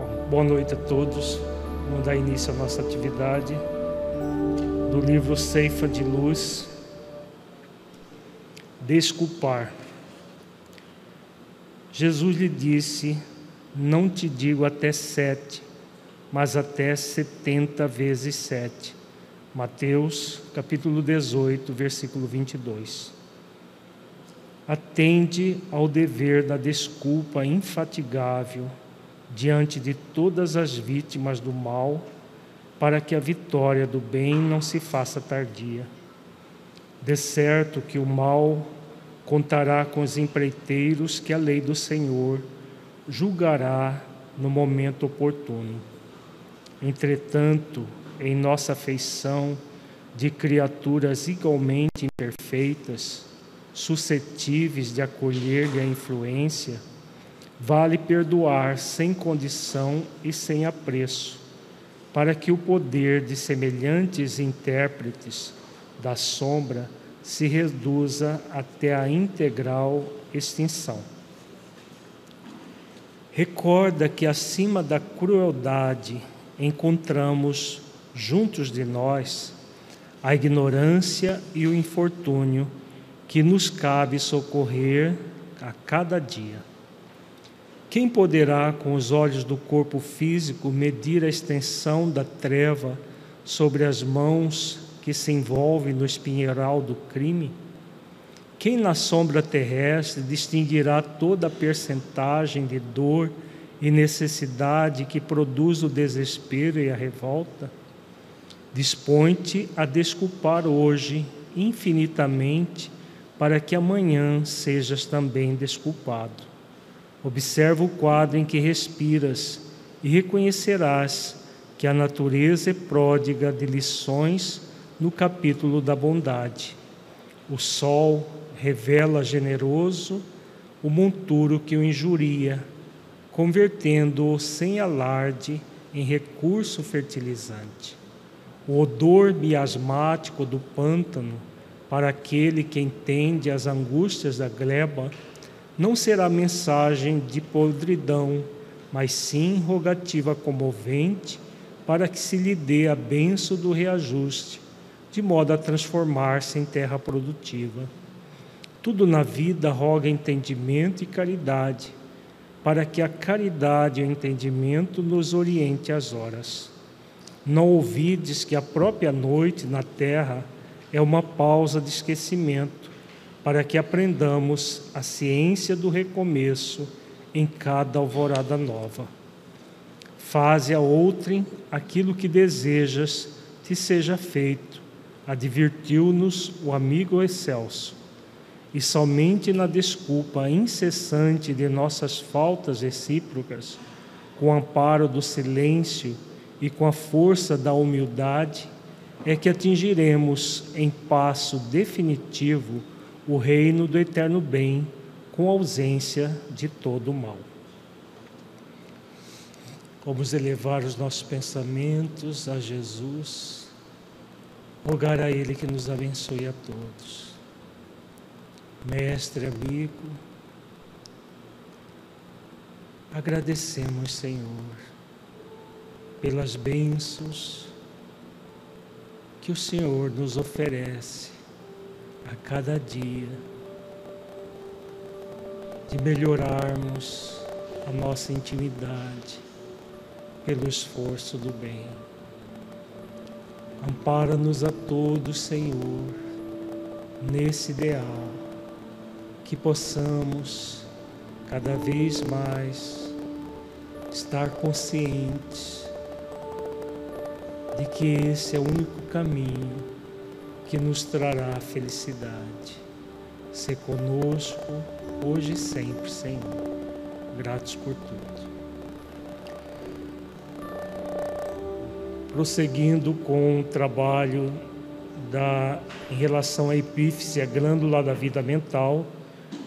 Bom, boa noite a todos. Vamos dar início à nossa atividade do livro Ceifa de Luz. Desculpar. Jesus lhe disse: Não te digo até sete, mas até setenta vezes sete. Mateus capítulo 18, versículo 22. Atende ao dever da desculpa infatigável diante de todas as vítimas do mal, para que a vitória do bem não se faça tardia. De certo que o mal contará com os empreiteiros que a lei do Senhor julgará no momento oportuno. Entretanto, em nossa afeição de criaturas igualmente imperfeitas, suscetíveis de acolher-lhe a influência, vale perdoar sem condição e sem apreço, para que o poder de semelhantes intérpretes da sombra se reduza até a integral extinção. Recorda que acima da crueldade encontramos juntos de nós a ignorância e o infortúnio que nos cabe socorrer a cada dia. Quem poderá, com os olhos do corpo físico, medir a extensão da treva sobre as mãos que se envolvem no espinheiral do crime? Quem na sombra terrestre distinguirá toda a percentagem de dor e necessidade que produz o desespero e a revolta? Dispõe-te a desculpar hoje infinitamente, para que amanhã sejas também desculpado. Observa o quadro em que respiras e reconhecerás que a natureza é pródiga de lições no capítulo da bondade. O sol revela generoso o monturo que o injuria, convertendo-o sem alarde em recurso fertilizante. O odor miasmático do pântano, para aquele que entende as angústias da gleba, não será mensagem de podridão, mas sim rogativa comovente para que se lhe dê a benção do reajuste, de modo a transformar-se em terra produtiva. Tudo na vida roga entendimento e caridade, para que a caridade e o entendimento nos oriente às horas. Não ouvides que a própria noite na terra é uma pausa de esquecimento, para que aprendamos a ciência do recomeço em cada alvorada nova. Faze a outrem aquilo que desejas te seja feito, advertiu-nos o amigo excelso. E somente na desculpa incessante de nossas faltas recíprocas, com o amparo do silêncio e com a força da humildade, é que atingiremos em passo definitivo o reino do eterno bem, com ausência de todo o mal. Vamos elevar os nossos pensamentos a Jesus, rogar a Ele que nos abençoe a todos. Mestre, amigo, agradecemos, Senhor, pelas bênçãos que o Senhor nos oferece a cada dia de melhorarmos a nossa intimidade pelo esforço do bem. Ampara-nos a todos, Senhor, nesse ideal, que possamos cada vez mais estar conscientes de que esse é o único caminho que nos trará a felicidade. Se conosco, hoje e sempre, Senhor. Gratos por tudo. Prosseguindo com o trabalho da, em relação à epífise, a glândula da vida mental,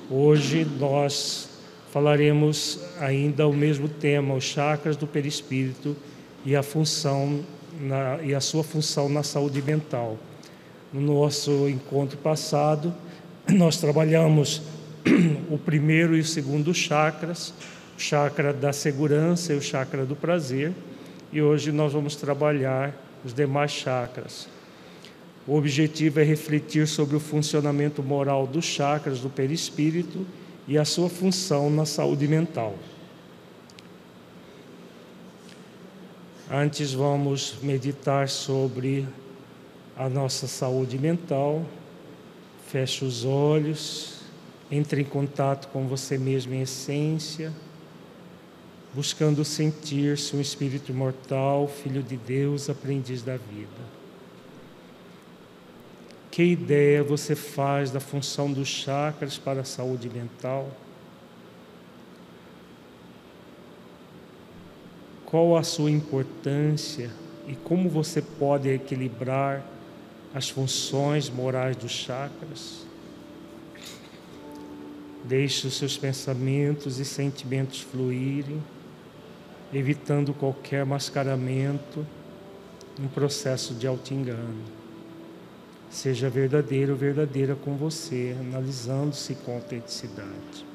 hoje nós falaremos ainda o mesmo tema, os chakras do perispírito e a função na, e a sua função na saúde mental. No nosso encontro passado, nós trabalhamos o primeiro e o segundo chakras, chakra da segurança e o chakra do prazer. E hoje nós vamos trabalhar os demais chakras. O objetivo é refletir sobre o funcionamento moral dos chakras do perispírito e a sua função na saúde mental. Antes vamos meditar sobre a nossa saúde mental. Feche os olhos, entre em contato com você mesmo em essência, buscando sentir-se um espírito imortal, filho de Deus, aprendiz da vida. Que ideia você faz da função dos chakras para a saúde mental? Qual a sua importância e como você pode equilibrar as funções morais dos chakras? Deixe os seus pensamentos e sentimentos fluírem, evitando qualquer mascaramento, um processo de auto-engano. Seja verdadeiro ou verdadeira com você, analisando-se com autenticidade.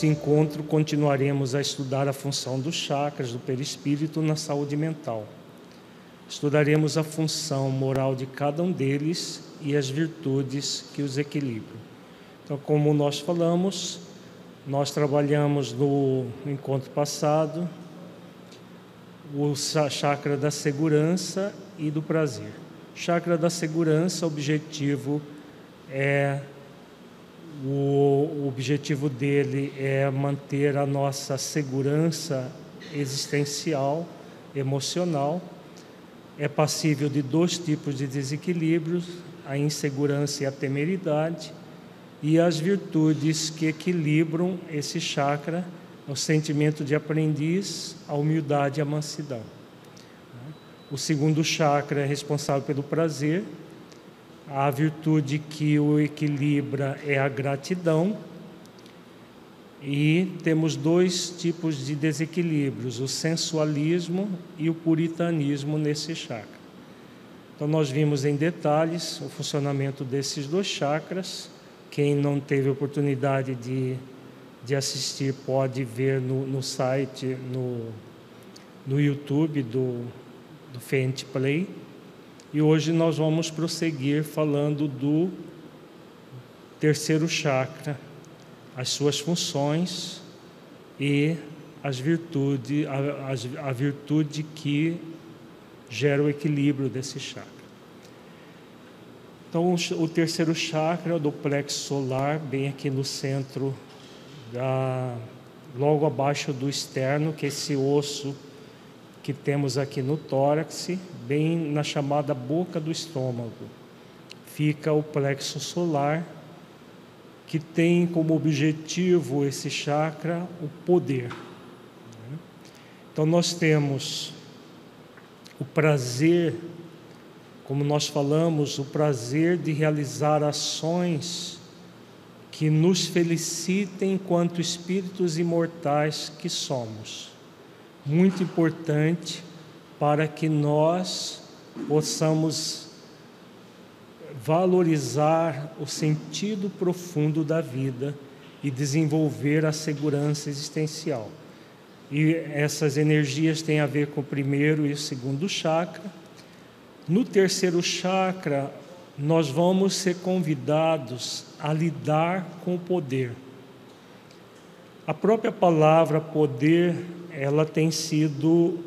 Neste encontro, continuaremos a estudar a função dos chakras do perispírito na saúde mental. Estudaremos a função moral de cada um deles e as virtudes que os equilibram. Então, como nós falamos, nós trabalhamos no encontro passado o chakra da segurança e do prazer. Chakra da segurança, objetivo é o objetivo dele é manter a nossa segurança existencial, emocional. É passível de dois tipos de desequilíbrios: a insegurança e a temeridade, e as virtudes que equilibram esse chakra, o sentimento de aprendiz, a humildade e a mansidão. O segundo chakra é responsável pelo prazer, a virtude que o equilibra é a gratidão. E temos dois tipos de desequilíbrios, o sensualismo e o puritanismo nesse chakra. Então, nós vimos em detalhes o funcionamento desses dois chakras. Quem não teve oportunidade de, de assistir pode ver no, no site, no, no YouTube do, do Fent Play. E hoje nós vamos prosseguir falando do terceiro chakra, as suas funções e as virtudes, a, a, virtude que gera o equilíbrio desse chakra. Então, o terceiro chakra é o do plexo solar, bem aqui no centro, da, logo abaixo do externo, que é esse osso que temos aqui no tórax, bem na chamada boca do estômago. Fica o plexo solar, que tem como objetivo esse chakra o poder. Então nós temos o prazer, como nós falamos, o prazer de realizar ações que nos felicitem enquanto espíritos imortais que somos muito importante para que nós possamos valorizar o sentido profundo da vida e desenvolver a segurança existencial. E essas energias têm a ver com o primeiro e o segundo chakra. No terceiro chakra, nós vamos ser convidados a lidar com o poder. A própria palavra poder ela tem sido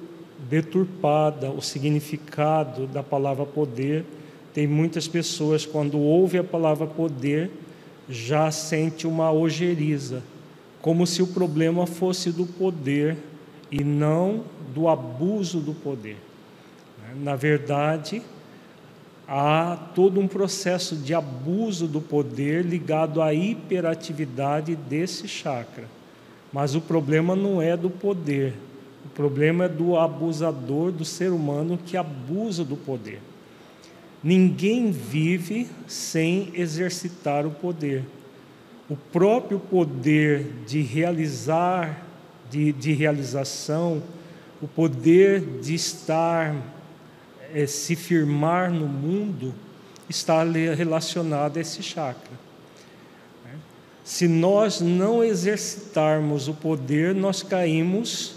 deturpada, o significado da palavra poder tem muitas pessoas, quando ouvem a palavra poder, já sente uma ojeriza, como se o problema fosse do poder e não do abuso do poder. Na verdade, há todo um processo de abuso do poder ligado à hiperatividade desse chakra. Mas o problema não é do poder, o problema é do abusador, do ser humano que abusa do poder. Ninguém vive sem exercitar o poder. O próprio poder de realizar, de, de realização, o poder de estar, é, se firmar no mundo, está relacionado a esse chakra. Se nós não exercitarmos o poder, nós caímos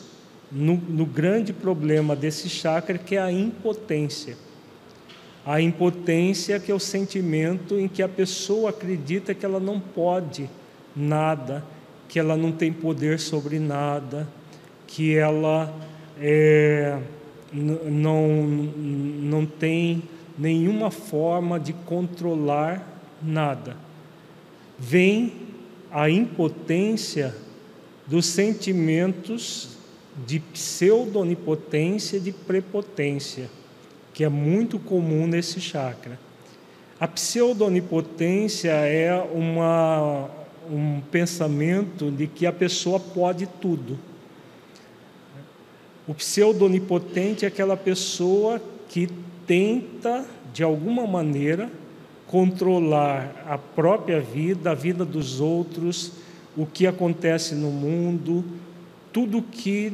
no, no grande problema desse chakra, que é a impotência. A impotência, que é o sentimento em que a pessoa acredita que ela não pode nada, que ela não tem poder sobre nada, que ela é, não, não tem nenhuma forma de controlar nada. Vem a impotência dos sentimentos de pseudo-onipotência e de prepotência que é muito comum nesse chakra. A pseudonipotência é uma, um pensamento de que a pessoa pode tudo. O pseudonipotente é aquela pessoa que tenta, de alguma maneira, controlar a própria vida, a vida dos outros, o que acontece no mundo, tudo que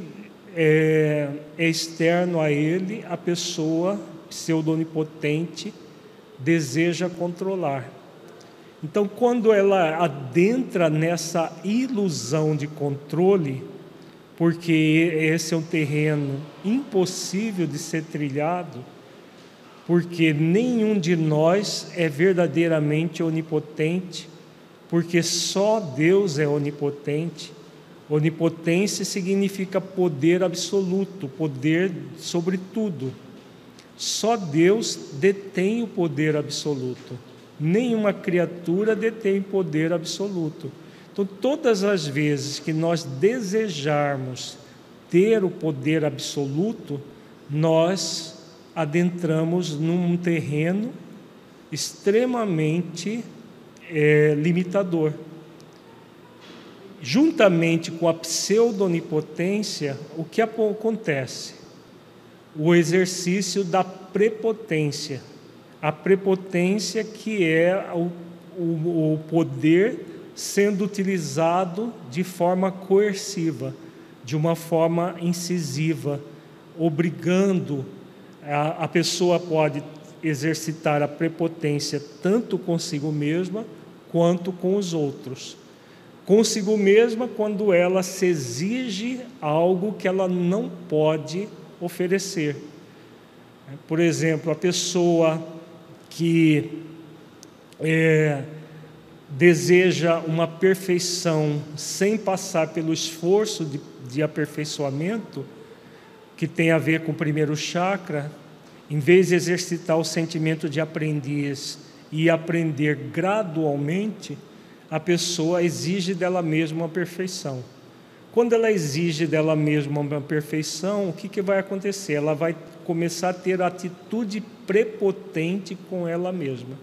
é, é externo a ele, a pessoa pseudonipotente deseja controlar. Então, quando ela adentra nessa ilusão de controle, porque esse é um terreno impossível de ser trilhado, porque nenhum de nós é verdadeiramente onipotente, porque só Deus é onipotente. Onipotência significa poder absoluto, poder sobre tudo. Só Deus detém o poder absoluto. Nenhuma criatura detém poder absoluto. Então, todas as vezes que nós desejarmos ter o poder absoluto, nós adentramos num terreno extremamente é, limitador. Juntamente com a pseudonipotência, o que acontece? o exercício da prepotência. A prepotência que é o, o, o poder sendo utilizado de forma coerciva, de uma forma incisiva, obrigando a, a pessoa pode exercitar a prepotência tanto consigo mesma quanto com os outros. Consigo mesma, quando ela se exige algo que ela não pode oferecer. Por exemplo, a pessoa que é, deseja uma perfeição sem passar pelo esforço de, de aperfeiçoamento, que tem a ver com o primeiro chakra, em vez de exercitar o sentimento de aprendiz e aprender gradualmente, a pessoa exige dela mesma a perfeição. Quando ela exige dela mesma uma perfeição, o que, que vai acontecer? Ela vai começar a ter atitude prepotente com ela mesma.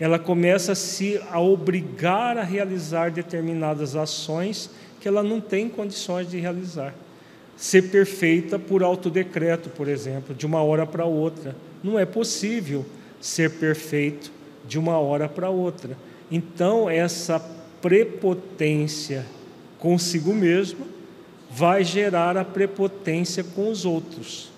Ela começa a se a obrigar a realizar determinadas ações que ela não tem condições de realizar. Ser perfeita por autodecreto, por exemplo, de uma hora para outra. Não é possível ser perfeito de uma hora para outra. Então, essa prepotência consigo mesmo, vai gerar a prepotência com os outros,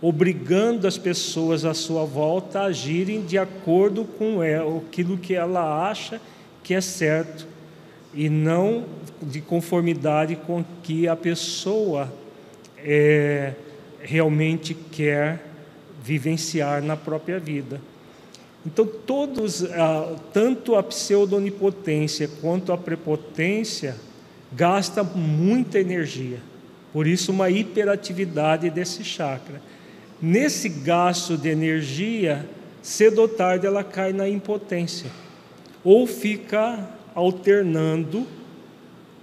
obrigando as pessoas à sua volta a agirem de acordo com aquilo que ela acha que é certo e não de conformidade com que a pessoa é, realmente quer vivenciar na própria vida. Então, todos, ah, tanto a pseudonipotência quanto a prepotência, gasta muita energia. Por isso, uma hiperatividade desse chakra. Nesse gasto de energia, cedo ou tarde ela cai na impotência, ou fica alternando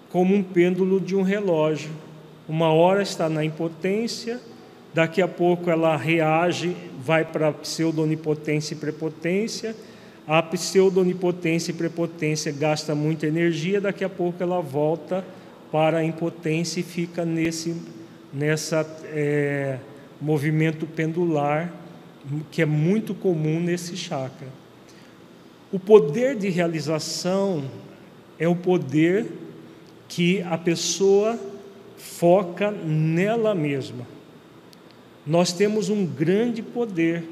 como um pêndulo de um relógio. Uma hora está na impotência, daqui a pouco ela reage, vai para pseudonipotência e prepotência. A pseudonipotência e prepotência gasta muita energia, daqui a pouco ela volta para a impotência e fica nesse nessa é, movimento pendular que é muito comum nesse chakra. O poder de realização é o poder que a pessoa foca nela mesma. Nós temos um grande poder,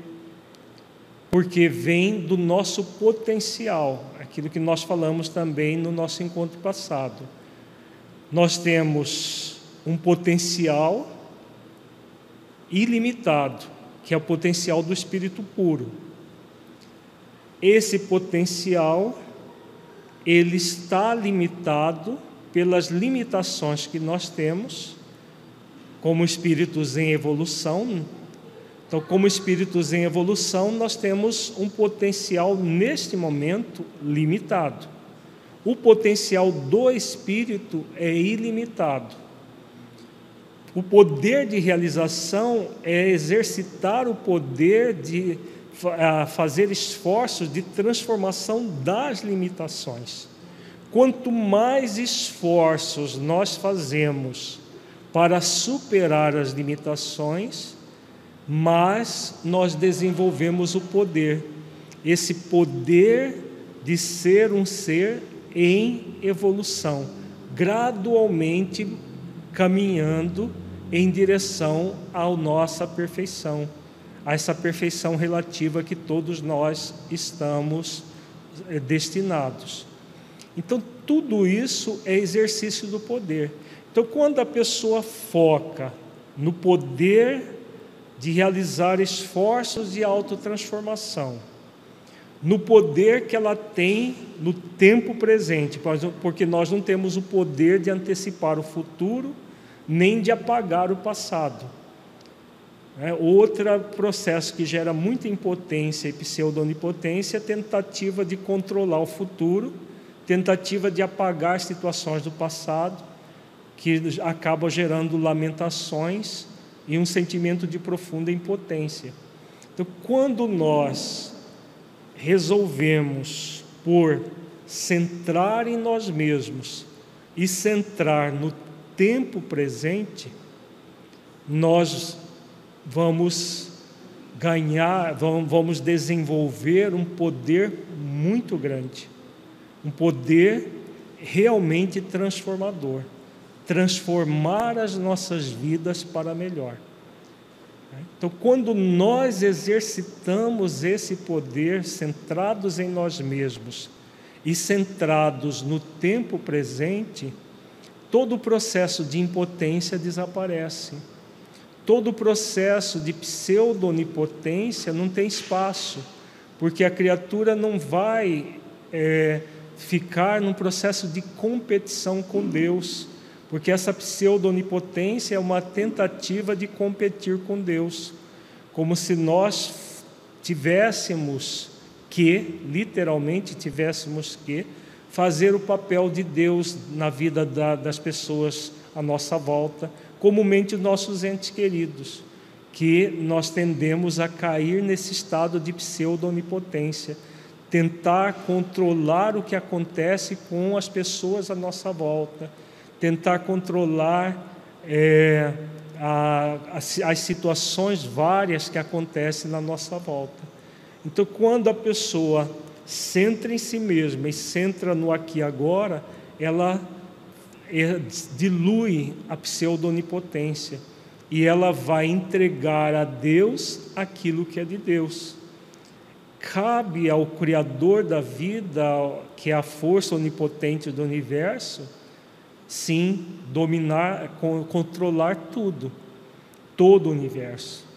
porque vem do nosso potencial, aquilo que nós falamos também no nosso encontro passado. Nós temos um potencial ilimitado, que é o potencial do espírito puro. Esse potencial ele está limitado pelas limitações que nós temos como espíritos em evolução. Então, como espíritos em evolução, nós temos um potencial neste momento limitado. O potencial do espírito é ilimitado. O poder de realização é exercitar o poder de fazer esforços de transformação das limitações. Quanto mais esforços nós fazemos para superar as limitações, mais nós desenvolvemos o poder, esse poder de ser um ser em evolução, gradualmente caminhando em direção à nossa perfeição, a essa perfeição relativa que todos nós estamos eh, destinados. Então, tudo isso é exercício do poder. Então, quando a pessoa foca no poder de realizar esforços de autotransformação, no poder que ela tem no tempo presente, porque nós não temos o poder de antecipar o futuro nem de apagar o passado. É, outro processo que gera muita impotência e pseudonipotência é a tentativa de controlar o futuro, tentativa de apagar situações do passado, que acaba gerando lamentações e um sentimento de profunda impotência. Então, quando nós resolvemos por centrar em nós mesmos e centrar no tempo presente, nós vamos ganhar, vamos desenvolver um poder muito grande, um poder realmente transformador transformar as nossas vidas para melhor. Então, quando nós exercitamos esse poder centrados em nós mesmos e centrados no tempo presente, todo o processo de impotência desaparece. Todo o processo de pseudo-onipotência não tem espaço, porque a criatura não vai é, ficar num processo de competição com Deus, porque essa pseudo-onipotência é uma tentativa de competir com Deus, como se nós tivéssemos que, literalmente tivéssemos que, fazer o papel de Deus na vida da, das pessoas à nossa volta, comumente os nossos entes queridos, que nós tendemos a cair nesse estado de pseudo-onipotência, tentar controlar o que acontece com as pessoas à nossa volta, tentar controlar é, a, as, as situações várias que acontecem na nossa volta. Então, quando a pessoa centra em si mesma e centra no aqui e agora, ela é, dilui a pseudonipotência e ela vai entregar a Deus aquilo que é de Deus. Cabe ao Criador da vida, que é a força onipotente do universo, sim, dominar, controlar tudo, todo o universo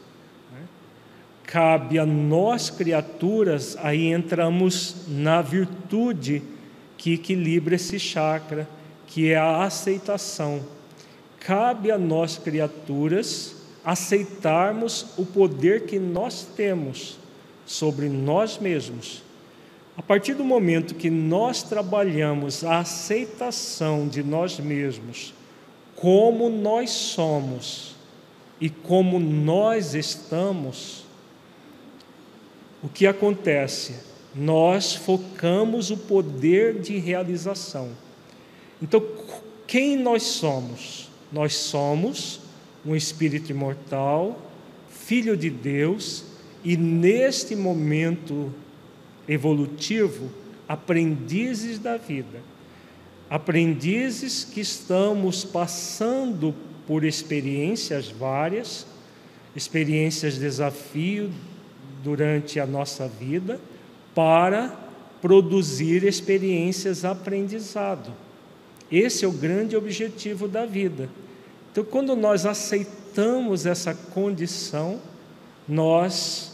cabe a nós criaturas, aí entramos na virtude que equilibra esse chakra, que é a aceitação. Cabe a nós criaturas aceitarmos o poder que nós temos, sobre nós mesmos, a partir do momento que nós trabalhamos a aceitação de nós mesmos, como nós somos e como nós estamos, o que acontece? Nós focamos o poder de realização. Então, quem nós somos? Nós somos um espírito imortal, filho de Deus, e neste momento evolutivo, aprendizes da vida. Aprendizes que estamos passando por experiências várias, experiências desafio durante a nossa vida, para produzir experiências aprendizado. Esse é o grande objetivo da vida. Então, quando nós aceitamos essa condição, nós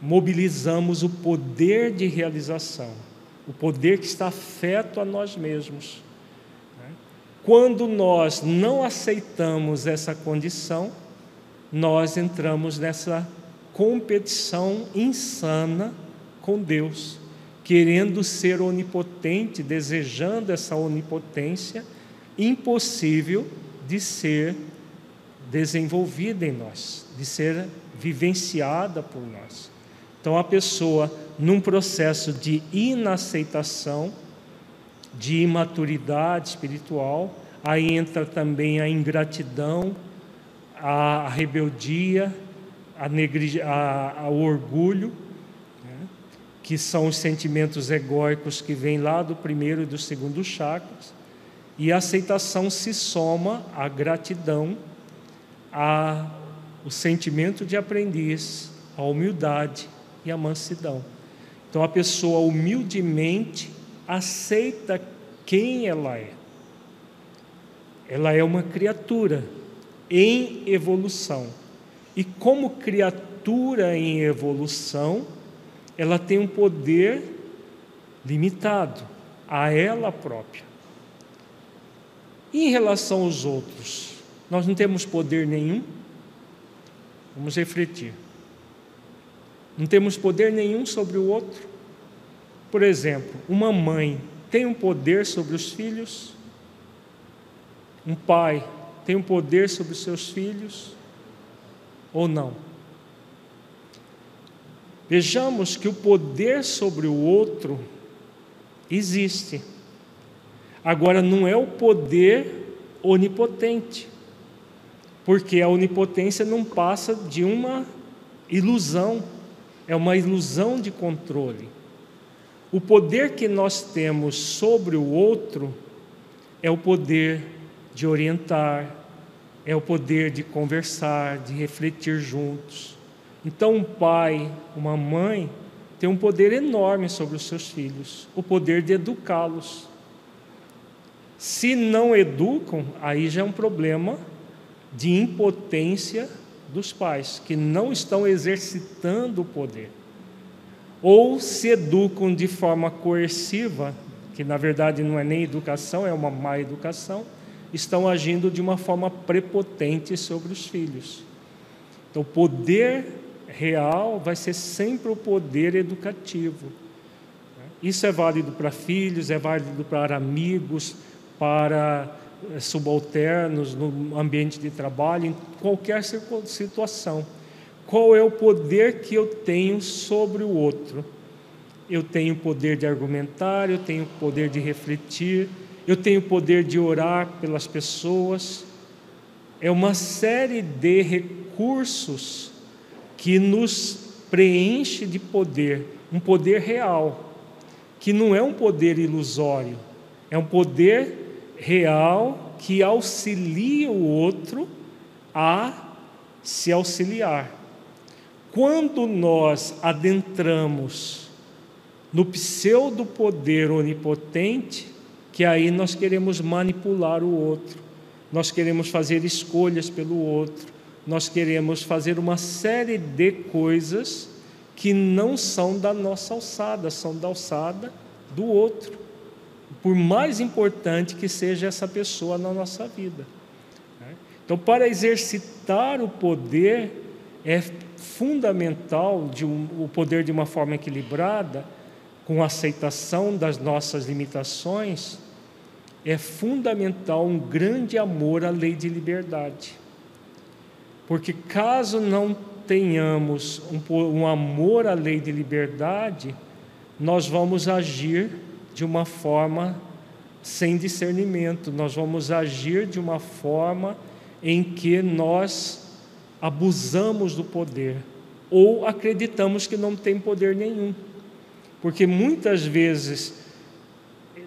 mobilizamos o poder de realização, o poder que está afeto a nós mesmos. Né? Quando nós não aceitamos essa condição, nós entramos nessa competição insana com Deus, querendo ser onipotente, desejando essa onipotência impossível de ser desenvolvida em nós, de ser vivenciada por nós. Então, a pessoa, num processo de inaceitação, de imaturidade espiritual, aí entra também a ingratidão, a rebeldia, a a, o orgulho, né? que são os sentimentos egóicos que vêm lá do primeiro e do segundo chakras, e a aceitação se soma à gratidão, a o sentimento de aprendiz, a humildade e a mansidão. Então a pessoa humildemente aceita quem ela é. Ela é uma criatura em evolução. E como criatura em evolução, ela tem um poder limitado a ela própria. E em relação aos outros, nós não temos poder nenhum? Vamos refletir. Não temos poder nenhum sobre o outro. Por exemplo, uma mãe tem um poder sobre os filhos? Um pai tem um poder sobre os seus filhos? Ou não? Vejamos que o poder sobre o outro existe. Agora, não é o poder onipotente, porque a onipotência não passa de uma ilusão é uma ilusão de controle. O poder que nós temos sobre o outro é o poder de orientar, é o poder de conversar, de refletir juntos. Então, um pai, uma mãe, tem um poder enorme sobre os seus filhos, o poder de educá-los. Se não educam, aí já é um problema de impotência dos pais, que não estão exercitando o poder. Ou se educam de forma coerciva, que na verdade não é nem educação, é uma má educação, estão agindo de uma forma prepotente sobre os filhos. Então, o poder real vai ser sempre o poder educativo. Isso é válido para filhos, é válido para amigos, para subalternos, no ambiente de trabalho, em qualquer situação. Qual é o poder que eu tenho sobre o outro? Eu tenho poder de argumentar, eu tenho poder de refletir, eu tenho poder de orar pelas pessoas. É uma série de recursos que nos preenche de poder, um poder real, que não é um poder ilusório, é um poder real que auxilia o outro a se auxiliar. Quando nós adentramos no pseudo poder onipotente, que aí nós queremos manipular o outro, nós queremos fazer escolhas pelo outro, nós queremos fazer uma série de coisas que não são da nossa alçada, são da alçada do outro por mais importante que seja essa pessoa na nossa vida. Né? Então, para exercitar o poder, é fundamental de um, o poder de uma forma equilibrada, com aceitação das nossas limitações, é fundamental um grande amor à lei de liberdade. Porque caso não tenhamos um, um amor à lei de liberdade, nós vamos agir de uma forma sem discernimento, nós vamos agir de uma forma em que nós abusamos do poder ou acreditamos que não tem poder nenhum. Porque muitas vezes,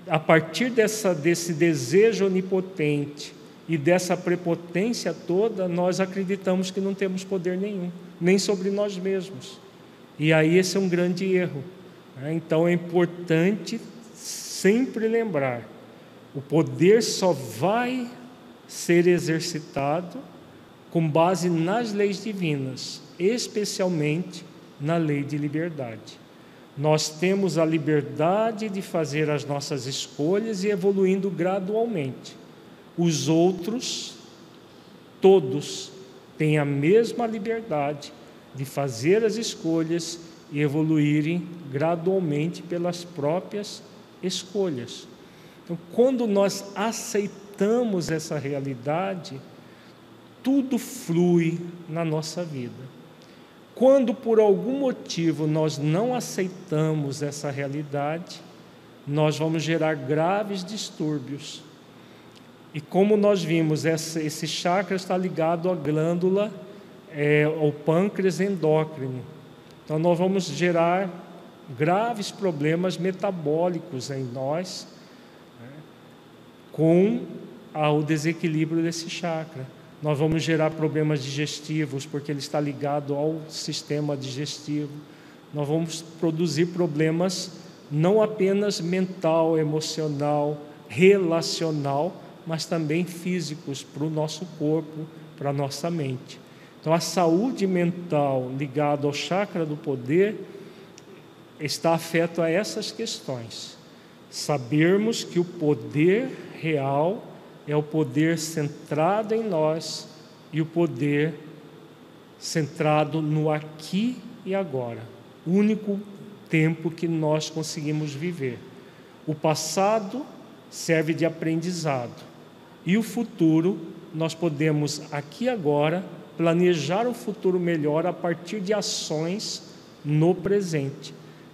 a partir dessa, desse desejo onipotente e dessa prepotência toda, nós acreditamos que não temos poder nenhum, nem sobre nós mesmos. E aí esse é um grande erro. Né? Então é importante sempre lembrar: o poder só vai ser exercitado com base nas leis divinas, especialmente na lei de liberdade. Nós temos a liberdade de fazer as nossas escolhas e evoluindo gradualmente. Os outros, todos, têm a mesma liberdade de fazer as escolhas e evoluírem gradualmente pelas próprias escolhas. Então, quando nós aceitamos essa realidade, tudo flui na nossa vida. Quando por algum motivo nós não aceitamos essa realidade, nós vamos gerar graves distúrbios. E como nós vimos, esse chakra está ligado à glândula, é, ao pâncreas endócrino. Então nós vamos gerar graves problemas metabólicos em nós, né, com o desequilíbrio desse chakra nós vamos gerar problemas digestivos, porque ele está ligado ao sistema digestivo. Nós vamos produzir problemas não apenas mental, emocional, relacional, mas também físicos para o nosso corpo, para a nossa mente. Então, a saúde mental ligada ao chakra do poder está afeto a essas questões. Sabermos que o poder real é o poder centrado em nós e o poder centrado no aqui e agora, único tempo que nós conseguimos viver. O passado serve de aprendizado e o futuro nós podemos aqui agora planejar o futuro melhor a partir de ações no presente.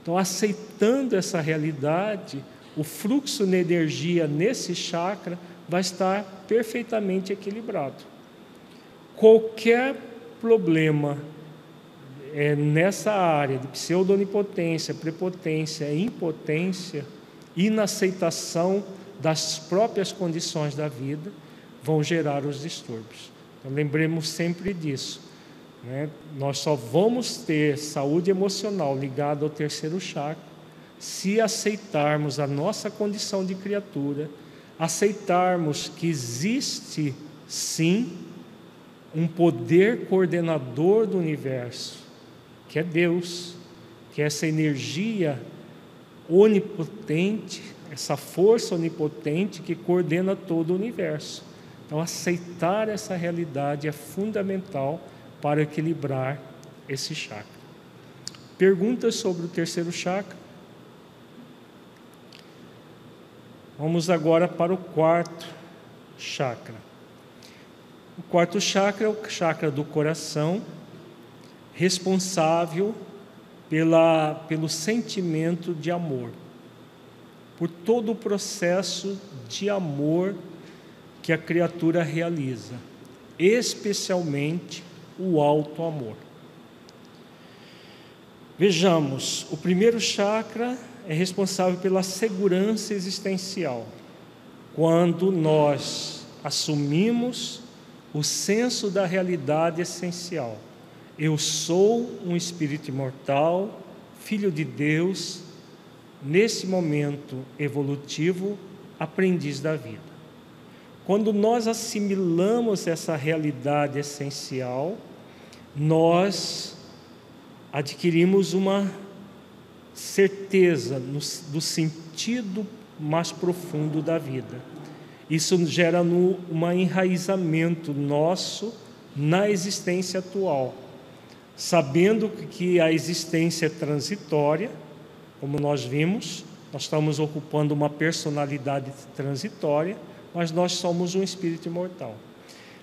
Então, aceitando essa realidade, o fluxo de energia nesse chakra vai estar perfeitamente equilibrado. Qualquer problema é, nessa área de pseudonipotência, prepotência, impotência, inaceitação das próprias condições da vida, vão gerar os distúrbios. Então, lembremos sempre disso. Né? Nós só vamos ter saúde emocional ligada ao terceiro chakra se aceitarmos a nossa condição de criatura aceitarmos que existe sim um poder coordenador do universo, que é Deus, que é essa energia onipotente, essa força onipotente que coordena todo o universo. Então, aceitar essa realidade é fundamental para equilibrar esse chakra. Perguntas sobre o terceiro chakra? Vamos agora para o quarto chakra. O quarto chakra é o chakra do coração, responsável pela, pelo sentimento de amor, por todo o processo de amor que a criatura realiza, especialmente o alto amor. Vejamos, o primeiro chakra é responsável pela segurança existencial. Quando nós assumimos o senso da realidade essencial. Eu sou um espírito imortal, filho de Deus, nesse momento evolutivo, aprendiz da vida. Quando nós assimilamos essa realidade essencial, nós adquirimos uma certeza no, do sentido mais profundo da vida. Isso gera um enraizamento nosso na existência atual. sabendo que a existência é transitória, como nós vimos, nós estamos ocupando uma personalidade transitória, mas nós somos um espírito imortal.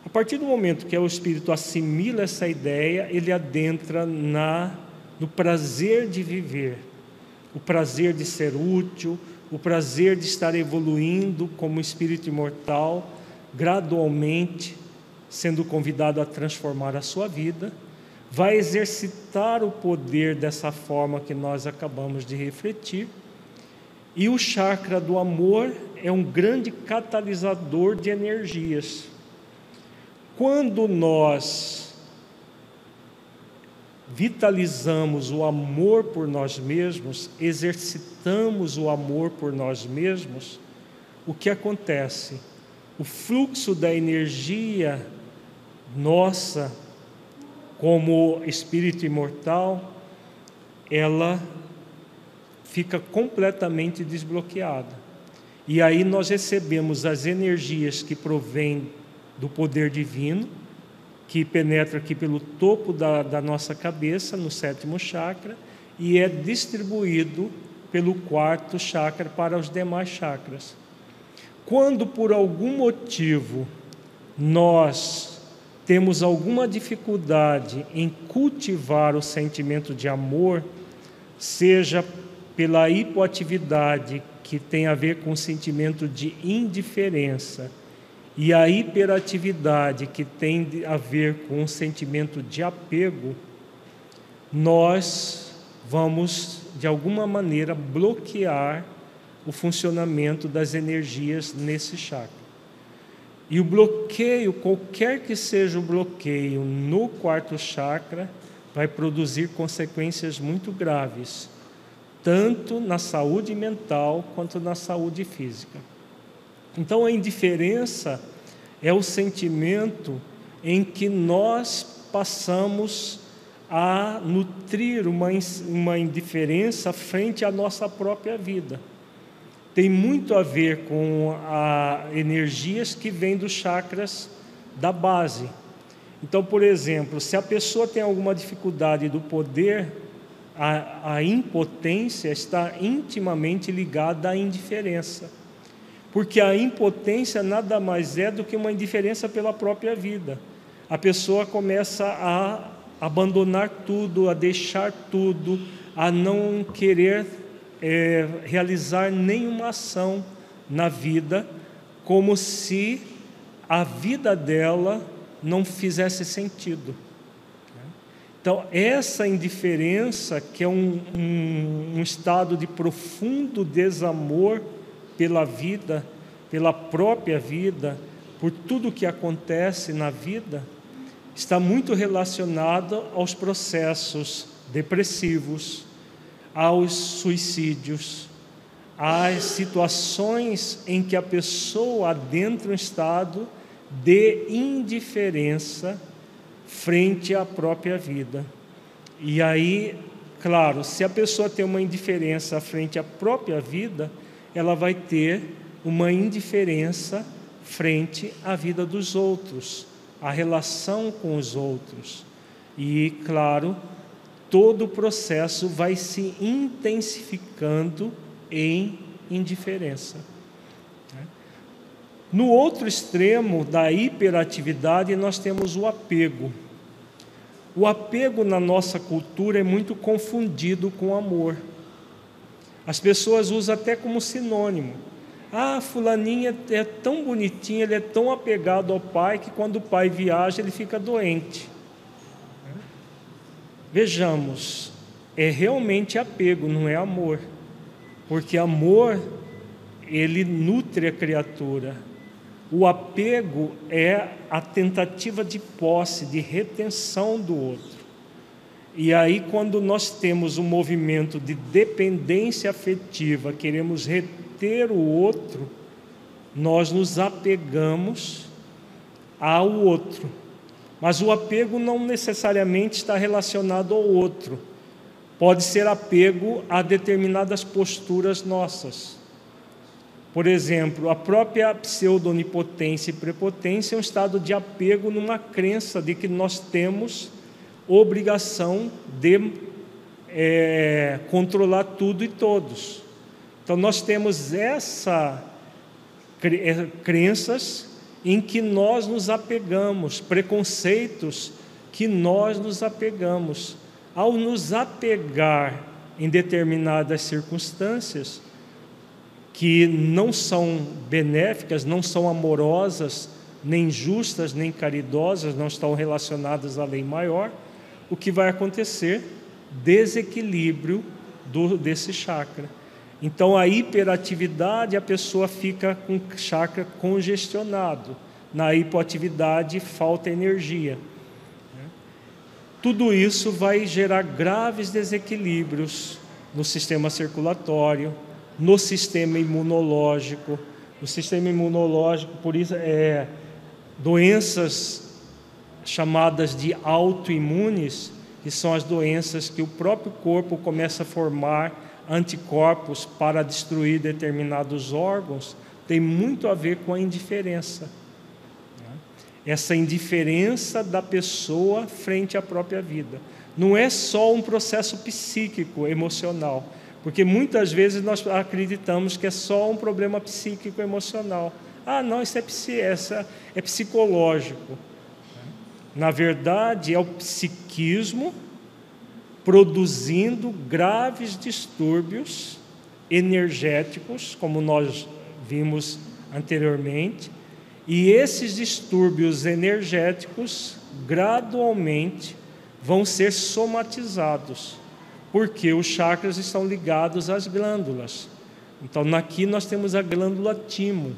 A partir do momento que o espírito assimila essa ideia, ele adentra na no prazer de viver, o prazer de ser útil, o prazer de estar evoluindo como espírito imortal, gradualmente sendo convidado a transformar a sua vida, vai exercitar o poder dessa forma que nós acabamos de refletir. E o chakra do amor é um grande catalisador de energias. Quando nós vitalizamos o amor por nós mesmos, exercitamos o amor por nós mesmos, o que acontece? O fluxo da energia nossa, como espírito imortal, ela fica completamente desbloqueada. E aí nós recebemos as energias que provêm do poder divino, que penetra aqui pelo topo da, da nossa cabeça, no sétimo chakra, e é distribuído pelo quarto chakra para os demais chakras. Quando por algum motivo nós temos alguma dificuldade em cultivar o sentimento de amor, seja pela hipoatividade que tem a ver com o sentimento de indiferença, e a hiperatividade, que tem a ver com o sentimento de apego, nós vamos, de alguma maneira, bloquear o funcionamento das energias nesse chakra. E o bloqueio, qualquer que seja o bloqueio no quarto chakra, vai produzir consequências muito graves, tanto na saúde mental quanto na saúde física. Então, a indiferença é o sentimento em que nós passamos a nutrir uma, uma indiferença frente à nossa própria vida. Tem muito a ver com a, energias que vêm dos chakras da base. Então, por exemplo, se a pessoa tem alguma dificuldade do poder, a, a impotência está intimamente ligada à indiferença porque a impotência nada mais é do que uma indiferença pela própria vida. A pessoa começa a abandonar tudo, a deixar tudo, a não querer é, realizar nenhuma ação na vida, como se a vida dela não fizesse sentido. Então, essa indiferença, que é um, um, um estado de profundo desamor pela vida, pela própria vida, por tudo que acontece na vida, está muito relacionado aos processos depressivos, aos suicídios, às situações em que a pessoa adentra um estado de indiferença frente à própria vida. E aí, claro, se a pessoa tem uma indiferença frente à própria vida, ela vai ter uma indiferença frente à vida dos outros, à relação com os outros. E, claro, todo o processo vai se intensificando em indiferença. No outro extremo da hiperatividade, nós temos o apego. O apego na nossa cultura é muito confundido com amor. As pessoas usam até como sinônimo. Ah, fulaninha é tão bonitinha, ele é tão apegado ao pai que quando o pai viaja ele fica doente. Vejamos, é realmente apego, não é amor. Porque amor, ele nutre a criatura. O apego é a tentativa de posse, de retenção do outro. E aí, quando nós temos um movimento de dependência afetiva, queremos reter o outro, nós nos apegamos ao outro. Mas o apego não necessariamente está relacionado ao outro. Pode ser apego a determinadas posturas nossas. Por exemplo, a própria pseudo-onipotência e prepotência é um estado de apego numa crença de que nós temos obrigação de é, controlar tudo e todos. Então nós temos essa é, crenças em que nós nos apegamos, preconceitos que nós nos apegamos. Ao nos apegar em determinadas circunstâncias que não são benéficas, não são amorosas, nem justas, nem caridosas, não estão relacionadas à lei maior, o que vai acontecer? Desequilíbrio do, desse chakra. Então, a hiperatividade, a pessoa fica com o chakra congestionado. Na hipoatividade, falta energia. Tudo isso vai gerar graves desequilíbrios no sistema circulatório, no sistema imunológico. O sistema imunológico, por isso, é doenças chamadas de autoimunes, que são as doenças que o próprio corpo começa a formar anticorpos para destruir determinados órgãos, tem muito a ver com a indiferença. Né? Essa indiferença da pessoa frente à própria vida. Não é só um processo psíquico, emocional, porque muitas vezes nós acreditamos que é só um problema psíquico, emocional. Ah, não, isso é, essa é psicológico. Na verdade, é o psiquismo produzindo graves distúrbios energéticos, como nós vimos anteriormente, e esses distúrbios energéticos gradualmente vão ser somatizados, porque os chakras estão ligados às glândulas. Então, aqui nós temos a glândula timo.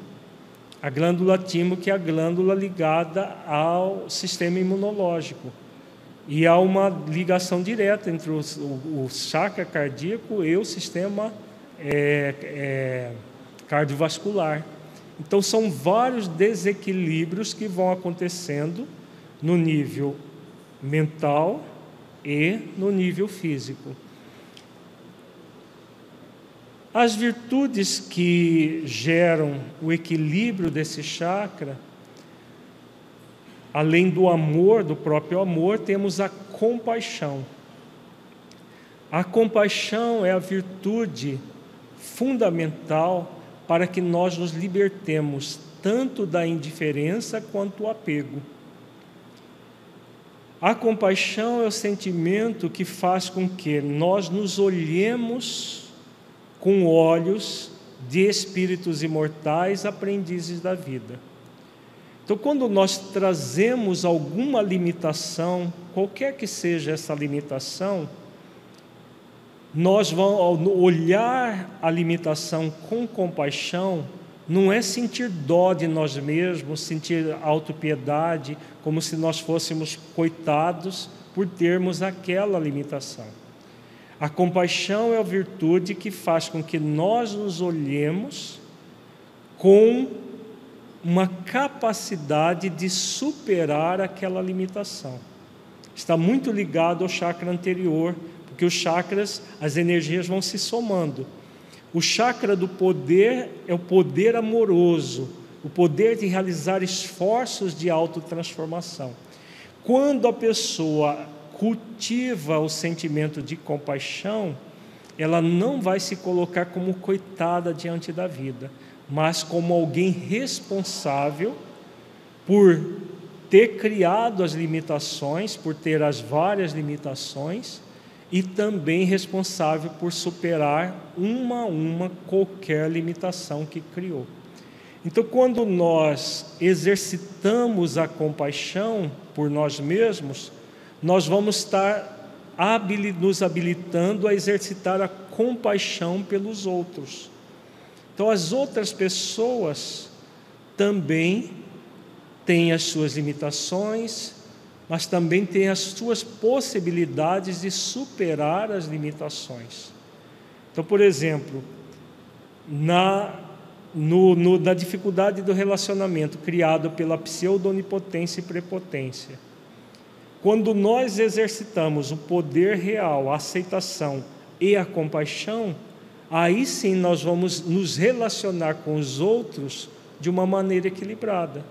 A glândula timo, que é a glândula ligada ao sistema imunológico. E há uma ligação direta entre os, o, o chakra cardíaco e o sistema é, é, cardiovascular. Então, são vários desequilíbrios que vão acontecendo no nível mental e no nível físico. As virtudes que geram o equilíbrio desse chakra além do amor, do próprio amor, temos a compaixão. A compaixão é a virtude fundamental para que nós nos libertemos tanto da indiferença quanto do apego. A compaixão é o sentimento que faz com que nós nos olhemos com olhos de espíritos imortais, aprendizes da vida. Então, quando nós trazemos alguma limitação, qualquer que seja essa limitação, nós vamos olhar a limitação com compaixão, não é sentir dó de nós mesmos, sentir autopiedade, como se nós fôssemos coitados por termos aquela limitação. A compaixão é a virtude que faz com que nós nos olhemos com uma capacidade de superar aquela limitação. Está muito ligado ao chakra anterior, porque os chakras, as energias vão se somando. O chakra do poder é o poder amoroso, o poder de realizar esforços de autotransformação. Quando a pessoa cultiva o sentimento de compaixão, ela não vai se colocar como coitada diante da vida mas como alguém responsável por ter criado as limitações, por ter as várias limitações e também responsável por superar uma a uma qualquer limitação que criou. Então, quando nós exercitamos a compaixão por nós mesmos, nós vamos estar nos habilitando a exercitar a compaixão pelos outros. Então, as outras pessoas também têm as suas limitações, mas também têm as suas possibilidades de superar as limitações. Então, por exemplo, na, no, no, na dificuldade do relacionamento criado pela pseudo-onipotência e prepotência, quando nós exercitamos o poder real, a aceitação e a compaixão, aí sim nós vamos nos relacionar com os outros de uma maneira equilibrada,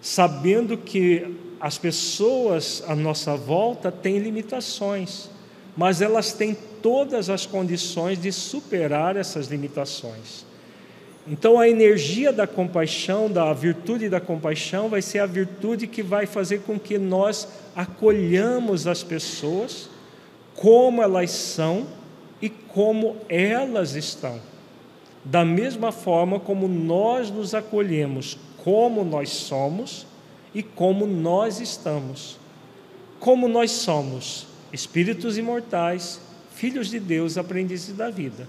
sabendo que as pessoas à nossa volta têm limitações, mas elas têm todas as condições de superar essas limitações. Então, a energia da compaixão, da virtude da compaixão, vai ser a virtude que vai fazer com que nós acolhamos as pessoas como elas são e como elas estão. Da mesma forma como nós nos acolhemos como nós somos e como nós estamos. Como nós somos espíritos imortais, filhos de Deus, aprendizes da vida.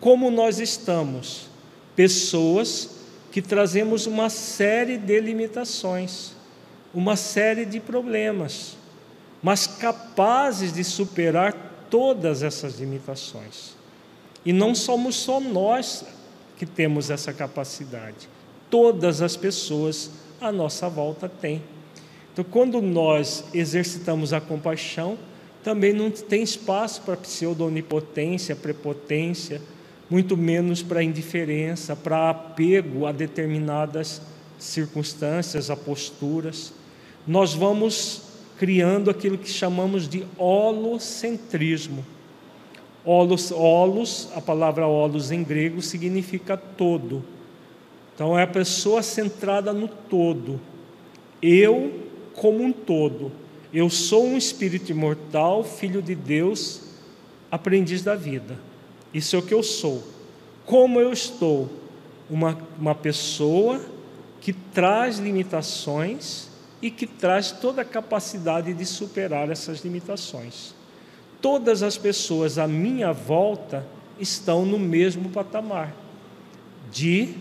Como nós estamos pessoas que trazemos uma série de limitações, uma série de problemas, mas capazes de superar todas essas limitações. E não somos só nós que temos essa capacidade, todas as pessoas à nossa volta têm. Então, quando nós exercitamos a compaixão, também não tem espaço para pseudo-onipotência, prepotência, muito menos para indiferença, para apego a determinadas circunstâncias, a posturas. Nós vamos criando aquilo que chamamos de holocentrismo. Holos, holos, a palavra holos em grego significa todo. Então é a pessoa centrada no todo. Eu como um todo. Eu sou um espírito imortal, filho de Deus, aprendiz da vida. Isso é o que eu sou. Como eu estou? Uma, uma pessoa que traz limitações e que traz toda a capacidade de superar essas limitações. Todas as pessoas à minha volta estão no mesmo patamar de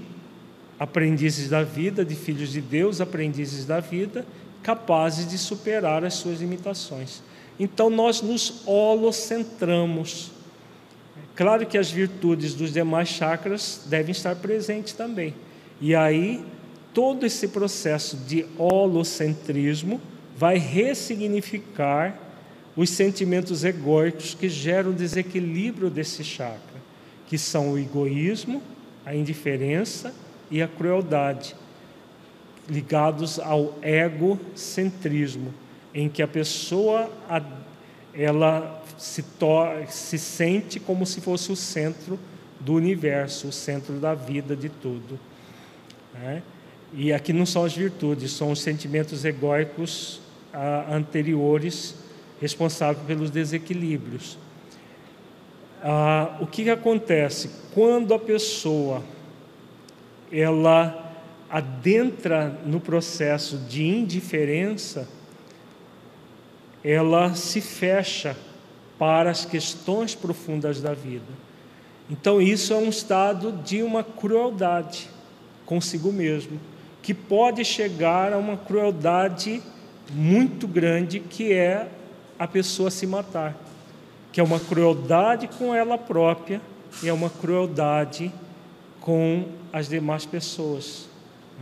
aprendizes da vida, de filhos de Deus, aprendizes da vida, capazes de superar as suas limitações. Então nós nos holocentramos Claro que as virtudes dos demais chakras devem estar presentes também. E aí, todo esse processo de holocentrismo vai ressignificar os sentimentos egóicos que geram o desequilíbrio desse chakra, que são o egoísmo, a indiferença e a crueldade, ligados ao egocentrismo, em que a pessoa ela se, se sente como se fosse o centro do universo, o centro da vida de tudo. Né? E aqui não são as virtudes, são os sentimentos egóicos ah, anteriores responsáveis pelos desequilíbrios. Ah, o que, que acontece quando a pessoa ela adentra no processo de indiferença? Ela se fecha para as questões profundas da vida. Então, isso é um estado de uma crueldade consigo mesmo, que pode chegar a uma crueldade muito grande, que é a pessoa se matar, que é uma crueldade com ela própria e é uma crueldade com as demais pessoas.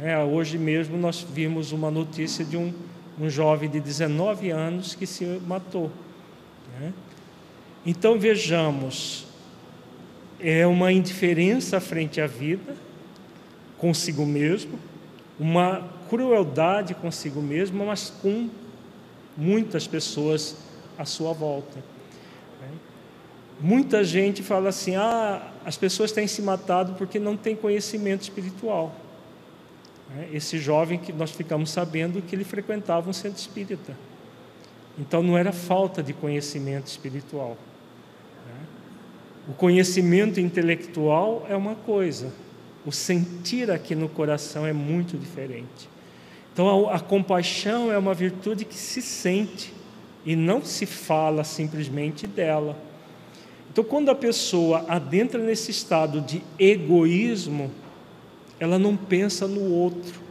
É, hoje mesmo nós vimos uma notícia de um, um jovem de 19 anos que se matou. Né? Então vejamos, é uma indiferença frente à vida, consigo mesmo, uma crueldade consigo mesmo, mas com muitas pessoas à sua volta. Muita gente fala assim: ah, as pessoas têm se matado porque não têm conhecimento espiritual. Esse jovem que nós ficamos sabendo que ele frequentava um centro espírita. Então não era falta de conhecimento espiritual. O conhecimento intelectual é uma coisa, o sentir aqui no coração é muito diferente. Então, a, a, compaixão é uma virtude que se sente e não se fala simplesmente dela. Então, quando a pessoa adentra nesse estado de egoísmo, ela não pensa no outro,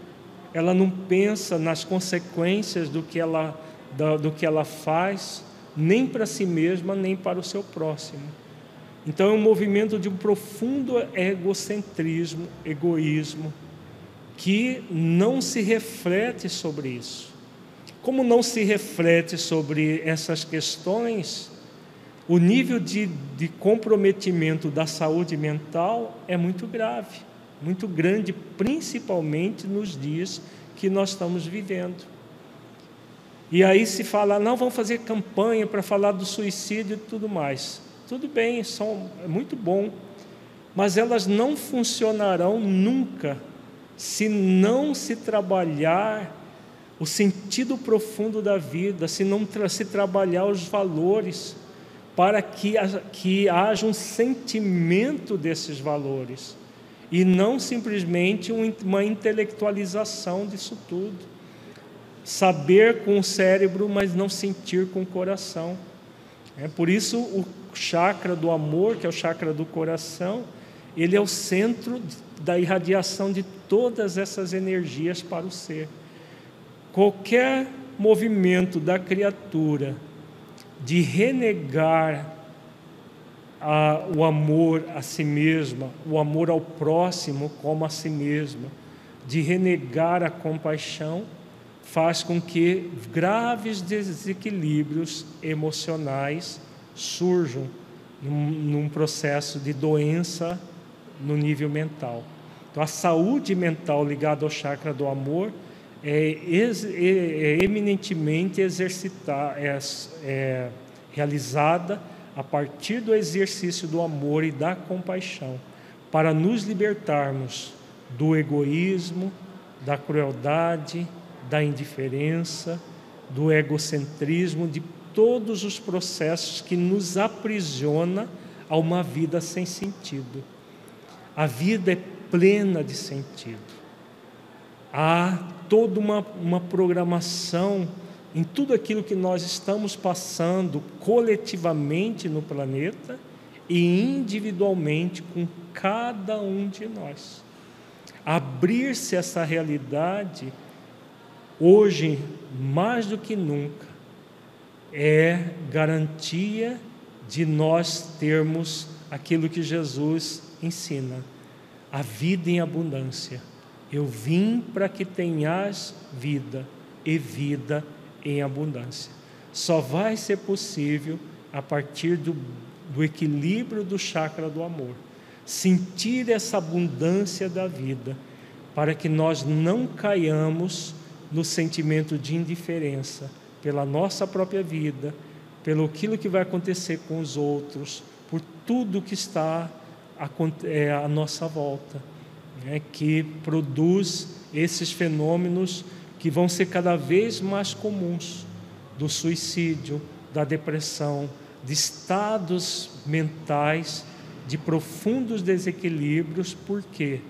ela não pensa nas consequências do que ela, do, do que ela faz, nem para si mesma, nem para o seu próximo. Então é um movimento de um profundo egocentrismo, egoísmo, que não se reflete sobre isso. Como não se reflete sobre essas questões, o nível de, de comprometimento da saúde mental é muito grave, muito grande, principalmente nos dias que nós estamos vivendo. E aí se fala, não, vamos fazer campanha para falar do suicídio e tudo mais. Tudo bem, são, é muito bom, mas elas não funcionarão nunca se não se trabalhar o sentido profundo da vida, se não se trabalhar os valores, para que, que haja um sentimento desses valores, e não simplesmente uma intelectualização disso tudo. Saber com o cérebro, mas não sentir com o coração. É por isso o chakra do amor, que é o chakra do coração, ele é o centro da irradiação de todas essas energias para o ser. Qualquer movimento da criatura de renegar a, o amor a si mesma, o amor ao próximo como a si mesma, de renegar a compaixão, faz com que graves desequilíbrios emocionais surjam num, num processo de doença no nível mental. Então, a saúde mental ligada ao chakra do amor é, é, é eminentemente exercitar, é, é realizada a partir do exercício do amor e da compaixão, para nos libertarmos do egoísmo, da crueldade, da indiferença, do egocentrismo, de todos os processos que nos aprisiona a uma vida sem sentido. A vida é plena de sentido. Há toda uma, uma programação em tudo aquilo que nós estamos passando coletivamente no planeta e individualmente com cada um de nós. Abrir-se essa realidade, hoje, mais do que nunca, é garantia de nós termos aquilo que Jesus ensina, a vida em abundância. Eu vim para que tenhas vida e vida em abundância. Só vai ser possível a partir do, do equilíbrio do chakra do amor. Sentir essa abundância da vida, para que nós não caiamos no sentimento de indiferença pela nossa própria vida, pelo aquilo que vai acontecer com os outros, por tudo que está é, à nossa volta, né, que produz esses fenômenos que vão ser cada vez mais comuns do suicídio, da depressão, de estados mentais de profundos desequilíbrios, por quê?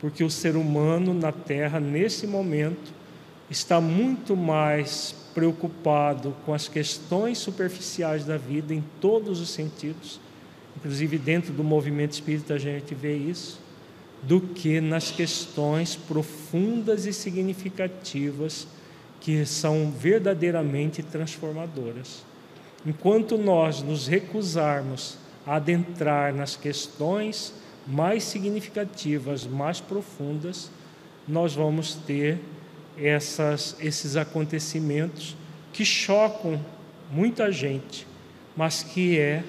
Porque o ser humano na Terra, nesse momento, está muito mais preocupado com as questões superficiais da vida em todos os sentidos, inclusive dentro do movimento espírita a gente vê isso, do que nas questões profundas e significativas que são verdadeiramente transformadoras. Enquanto nós nos recusarmos a adentrar nas questões mais significativas, mais profundas, nós vamos ter essas, esses acontecimentos que chocam muita gente, mas que é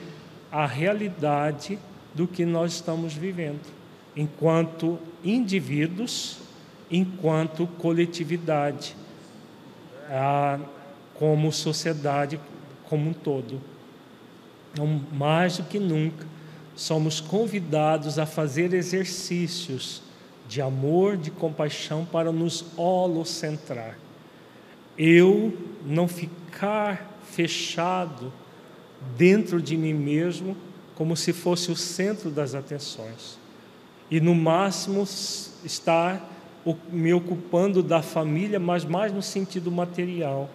a realidade do que nós estamos vivendo enquanto indivíduos, enquanto coletividade, como sociedade como um todo. Então, mais do que nunca, somos convidados a fazer exercícios de amor, de compaixão para nos holocentrar. Eu não ficar fechado dentro de mim mesmo como se fosse o centro das atenções e no máximo estar me ocupando da família, mas mais no sentido material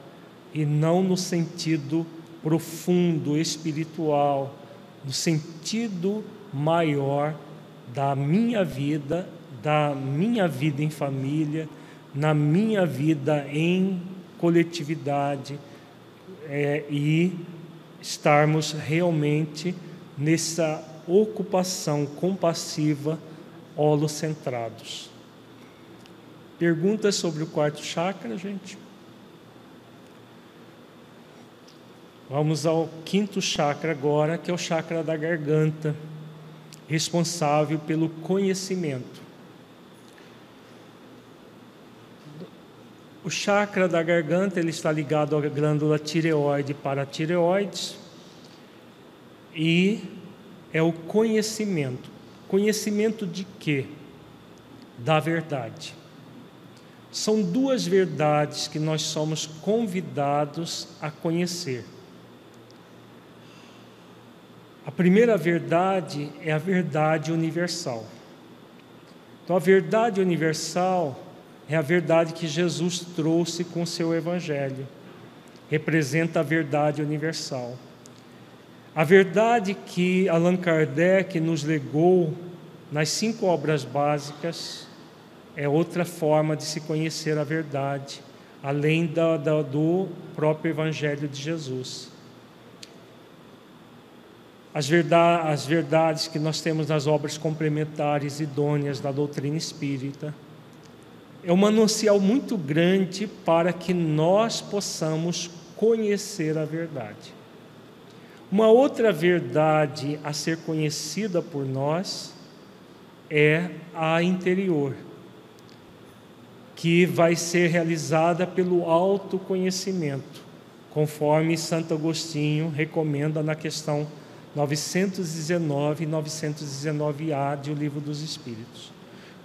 e não no sentido profundo, espiritual, no sentido maior da minha vida, da minha vida em família, na minha vida em coletividade é, e estarmos realmente nessa ocupação compassiva holocentrados. Perguntas sobre o quarto chakra, gente? Vamos ao quinto chakra agora, que é o chakra da garganta, responsável pelo conhecimento. O chakra da garganta ele está ligado à glândula tireoide para tireoides e é o conhecimento. Conhecimento de quê? Da verdade. São duas verdades que nós somos convidados a conhecer. A primeira verdade é a verdade universal. Então, a verdade universal é a verdade que Jesus trouxe com seu Evangelho, representa a verdade universal. A verdade que Allan Kardec nos legou nas cinco obras básicas é outra forma de se conhecer a verdade, além da, da, do próprio Evangelho de Jesus. As, verdade, as verdades que nós temos nas obras complementares idôneas da doutrina espírita é um manancial muito grande para que nós possamos conhecer a verdade. Uma outra verdade a ser conhecida por nós é a interior, que vai ser realizada pelo autoconhecimento, conforme Santo Agostinho recomenda na questão 919 e 919A de O Livro dos Espíritos.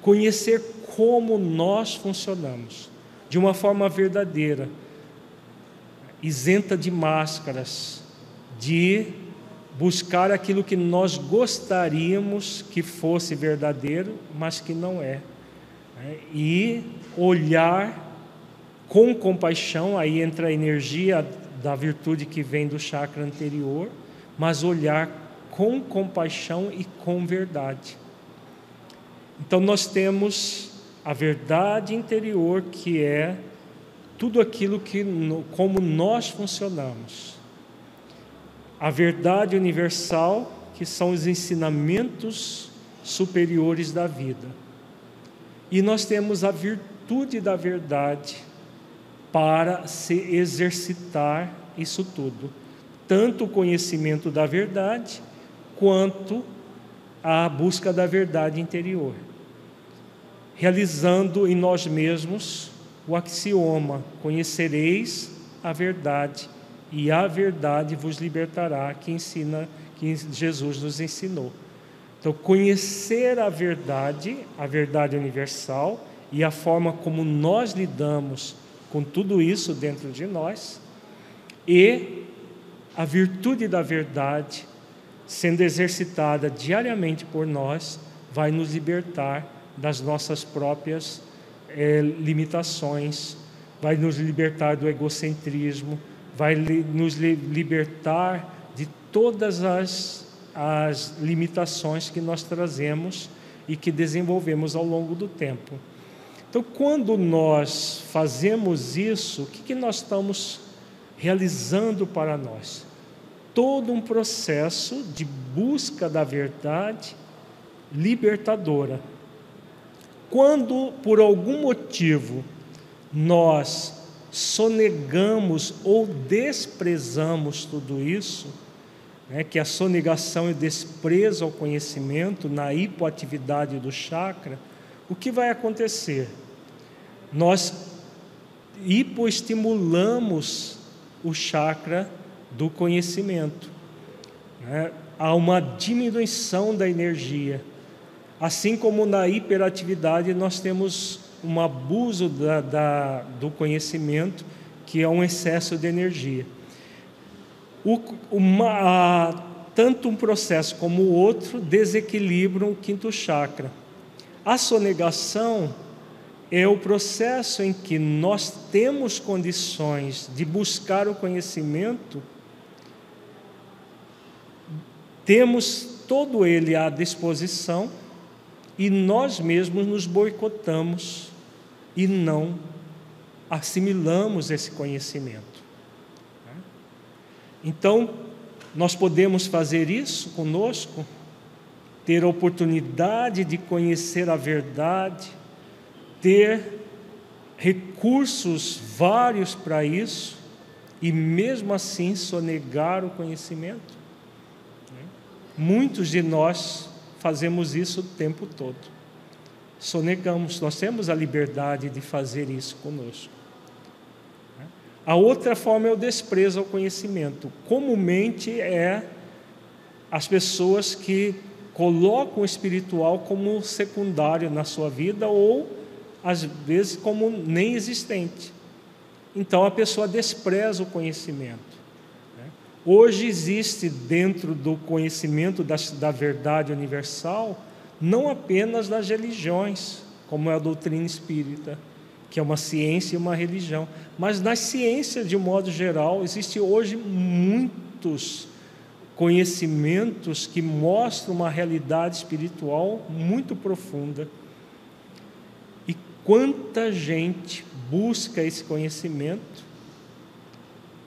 Conhecer como nós funcionamos, de uma forma verdadeira, isenta de máscaras, de buscar aquilo que nós gostaríamos que fosse verdadeiro, mas que não é. Né? E olhar com compaixão, aí entra a energia da virtude que vem do chakra anterior, mas olhar com compaixão e com verdade. Então nós temos a verdade interior que é tudo aquilo que como nós funcionamos a verdade universal, que são os ensinamentos superiores da vida. E nós temos a virtude da verdade para se exercitar isso tudo, tanto o conhecimento da verdade quanto a busca da verdade interior, realizando em nós mesmos o axioma: conhecereis a verdade e a verdade vos libertará, que ensina, que Jesus nos ensinou. Então, conhecer a verdade, a verdade universal e a forma como nós lidamos com tudo isso dentro de nós, e a virtude da verdade, sendo exercitada diariamente por nós, vai nos libertar das nossas próprias eh, limitações, vai nos libertar do egocentrismo, vai nos libertar de todas as, as limitações que nós trazemos e que desenvolvemos ao longo do tempo. Então, quando nós fazemos isso, o que, que nós estamos realizando para nós? Todo um processo de busca da verdade libertadora. Quando, por algum motivo, nós sonegamos ou desprezamos tudo isso, né, que a sonegação e desprezo ao conhecimento na hipoatividade do chakra, o que vai acontecer? Nós hipoestimulamos o chakra do conhecimento. Né? Há uma diminuição da energia. Assim como na hiperatividade nós temos um abuso da, da, do conhecimento, que é um excesso de energia. O, uma, a, tanto um processo como o outro desequilibram o quinto chakra. A sonegação é o processo em que nós temos condições de buscar o conhecimento, temos todo ele à disposição e nós mesmos nos boicotamos e não assimilamos esse conhecimento. Então, nós podemos fazer isso conosco, ter a oportunidade de conhecer a verdade, ter recursos vários para isso e mesmo assim sonegar o conhecimento. Muitos de nós fazemos isso o tempo todo sonegamos, nós temos a liberdade de fazer isso conosco. A outra forma é o desprezo ao conhecimento. Comumente é as pessoas que colocam o espiritual como secundário na sua vida ou às vezes como nem existente. Então a pessoa despreza o conhecimento. Hoje existe dentro do conhecimento da, da verdade universal não apenas das religiões, como é a doutrina espírita, que é uma ciência e uma religião. Mas nas ciências, de um modo geral, existem hoje muitos conhecimentos que mostram uma realidade espiritual muito profunda. E quanta gente busca esse conhecimento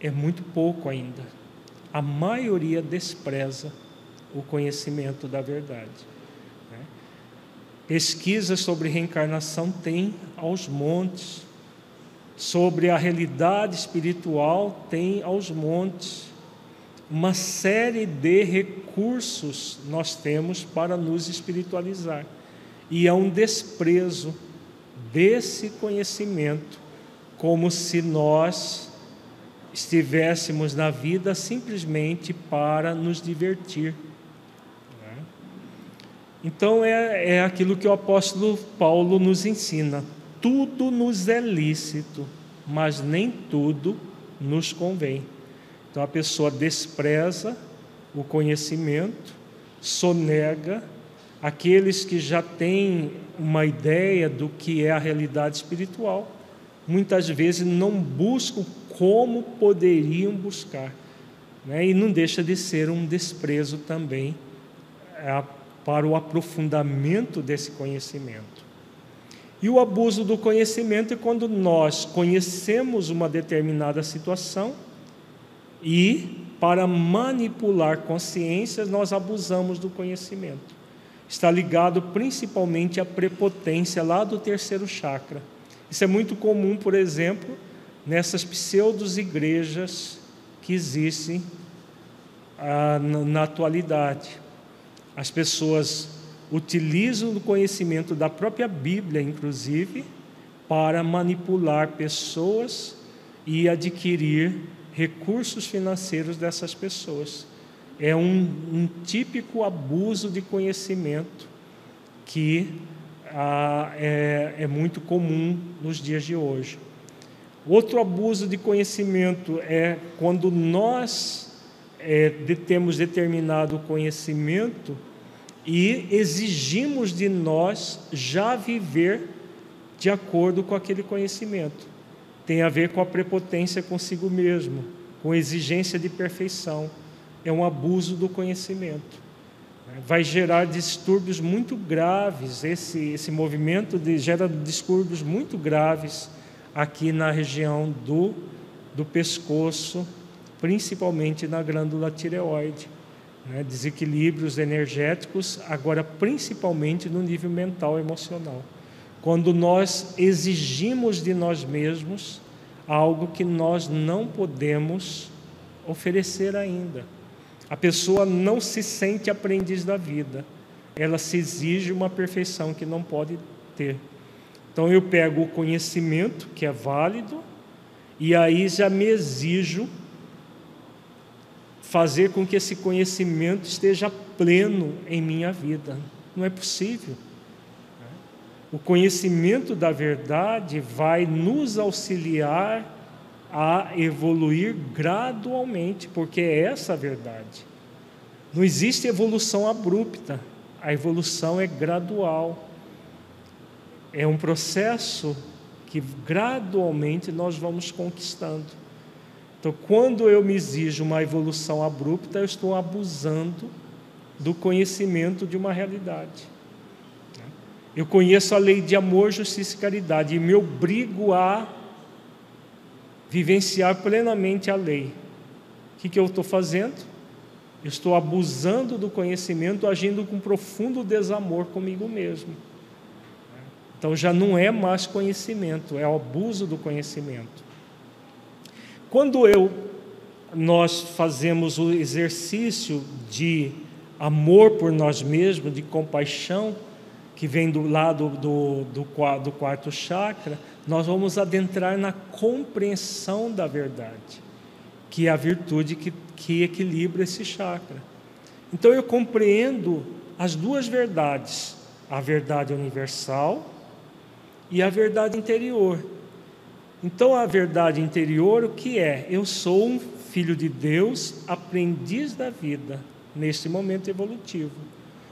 é muito pouco ainda. A maioria despreza o conhecimento da verdade. Pesquisas sobre reencarnação tem aos montes, sobre a realidade espiritual tem aos montes. Uma série de recursos nós temos para nos espiritualizar. E é um desprezo desse conhecimento, como se nós estivéssemos na vida simplesmente para nos divertir então é, é aquilo que o apóstolo Paulo nos ensina: tudo nos é lícito, mas nem tudo nos convém. Então a pessoa despreza o conhecimento, sonega aqueles que já têm uma ideia do que é a realidade espiritual, muitas vezes não buscam como poderiam buscar, né? e não deixa de ser um desprezo também a para o aprofundamento desse conhecimento. E o abuso do conhecimento é quando nós conhecemos uma determinada situação e, para manipular consciências, nós abusamos do conhecimento. Está ligado principalmente à prepotência lá do terceiro chakra. Isso é muito comum, por exemplo, nessas pseudos igrejas que existem ah, na, na atualidade as pessoas utilizam o conhecimento da própria Bíblia, inclusive, para manipular pessoas e adquirir recursos financeiros dessas pessoas. É um, um típico abuso de conhecimento que ah, é, é muito comum nos dias de hoje. Outro abuso de conhecimento é quando nós é, temos determinado conhecimento e exigimos de nós já viver de acordo com aquele conhecimento. Tem a ver com a prepotência consigo mesmo, com exigência de perfeição. É um abuso do conhecimento. Vai gerar distúrbios muito graves. Esse, esse movimento de, gera distúrbios muito graves aqui na região do, do pescoço, principalmente na glândula tireoide né, desequilíbrios energéticos, agora principalmente no nível mental e emocional. Quando nós exigimos de nós mesmos algo que nós não podemos oferecer ainda. A pessoa não se sente aprendiz da vida, ela se exige uma perfeição que não pode ter. Então eu pego o conhecimento, que é válido, e aí já me exijo fazer com que esse conhecimento esteja pleno em minha vida. Não é possível. O conhecimento da verdade vai nos auxiliar a evoluir gradualmente, porque é essa a verdade. Não existe evolução abrupta, a evolução é gradual. É um processo que gradualmente nós vamos conquistando. Então, quando eu me exijo uma evolução abrupta, eu estou abusando do conhecimento de uma realidade. Eu conheço a lei de amor, justiça e caridade e me obrigo a vivenciar plenamente a lei. O que, que eu estou fazendo? Eu estou abusando do conhecimento, agindo com profundo desamor comigo mesmo. Então já não é mais conhecimento, é o abuso do conhecimento. Quando eu nós fazemos o exercício de amor por nós mesmos, de compaixão, que vem do lado do, do, do quarto chakra, nós vamos adentrar na compreensão da verdade, que é a virtude que, que equilibra esse chakra. Então eu compreendo as duas verdades, a verdade universal e a verdade interior. Então a verdade interior o que é? Eu sou um filho de Deus, aprendiz da vida neste momento evolutivo.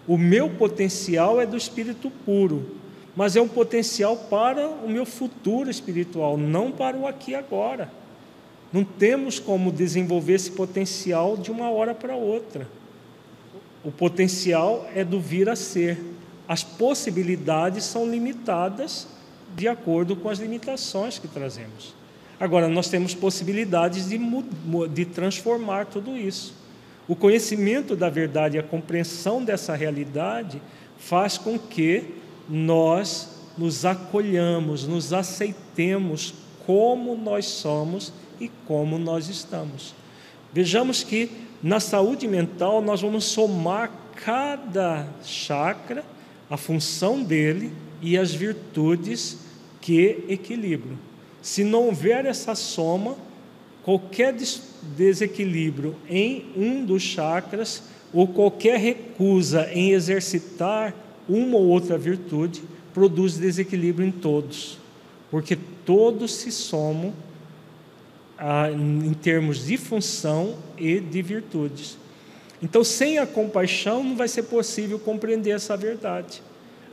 O meu potencial é do espírito puro, mas é um potencial para o meu futuro espiritual, não para o aqui e agora. Não temos como desenvolver esse potencial de uma hora para outra. O potencial é do vir a ser. As possibilidades são limitadas de acordo com as limitações que trazemos. Agora, nós temos possibilidades de, de transformar tudo isso. O conhecimento da verdade e a compreensão dessa realidade faz com que nós nos acolhamos, nos aceitemos como nós somos e como nós estamos. Vejamos que na saúde mental nós vamos somar cada chakra, a função dele e as virtudes que equilibram. Se não houver essa soma, qualquer desequilíbrio em um dos chakras ou qualquer recusa em exercitar uma ou outra virtude produz desequilíbrio em todos, porque todos se somam ah, em termos de função e de virtudes. Então, sem a compaixão, não vai ser possível compreender essa verdade.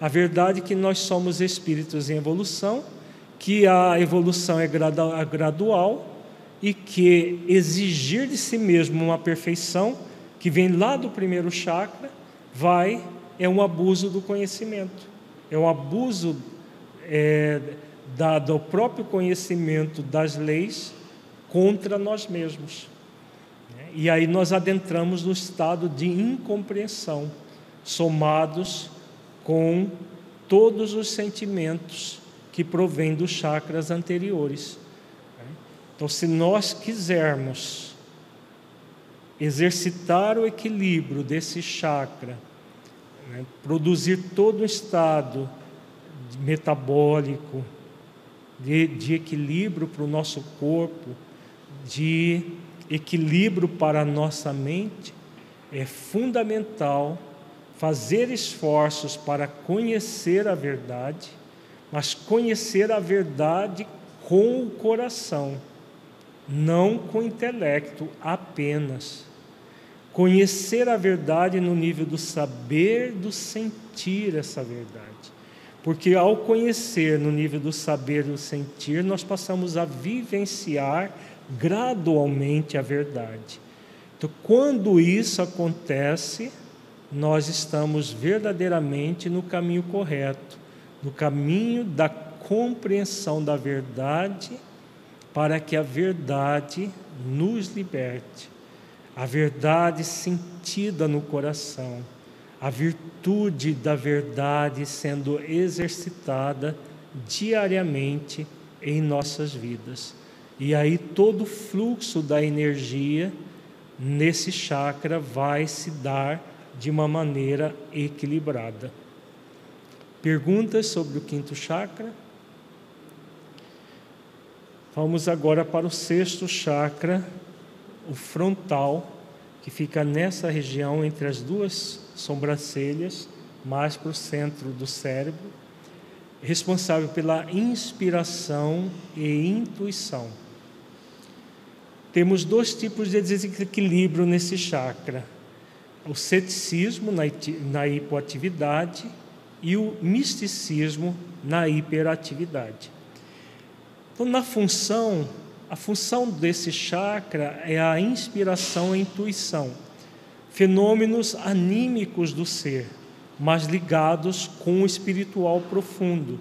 A verdade é que nós somos espíritos em evolução, que a evolução é gradual e que exigir de si mesmo uma perfeição que vem lá do primeiro chakra vai é um abuso do conhecimento, é um abuso é, da, do próprio conhecimento das leis contra nós mesmos. E aí nós adentramos no estado de incompreensão, somados com todos os sentimentos que provêm dos chakras anteriores. Então, se nós quisermos exercitar o equilíbrio desse chakra, né, produzir todo o estado metabólico, de, de equilíbrio para o nosso corpo, de equilíbrio para a nossa mente, é fundamental fazer esforços para conhecer a verdade, mas conhecer a verdade com o coração não com o intelecto apenas. Conhecer a verdade no nível do saber, do sentir essa verdade. Porque ao conhecer no nível do saber, do sentir, nós passamos a vivenciar gradualmente a verdade. Então, quando isso acontece, nós estamos verdadeiramente no caminho correto, no caminho da compreensão da verdade para que a verdade nos liberte, a verdade sentida no coração, a virtude da verdade sendo exercitada diariamente em nossas vidas. E aí todo o fluxo da energia nesse chakra vai se dar de uma maneira equilibrada. Perguntas sobre o quinto chakra? Vamos agora para o sexto chakra, o frontal, que fica nessa região entre as duas sobrancelhas, mais para o centro do cérebro, responsável pela inspiração e intuição. Temos dois tipos de desequilíbrio nesse chakra: o ceticismo na hipoatividade e o misticismo na hiperatividade. Então, na função, a função desse chakra é a inspiração e a intuição, fenômenos anímicos do ser, mas ligados com o espiritual profundo.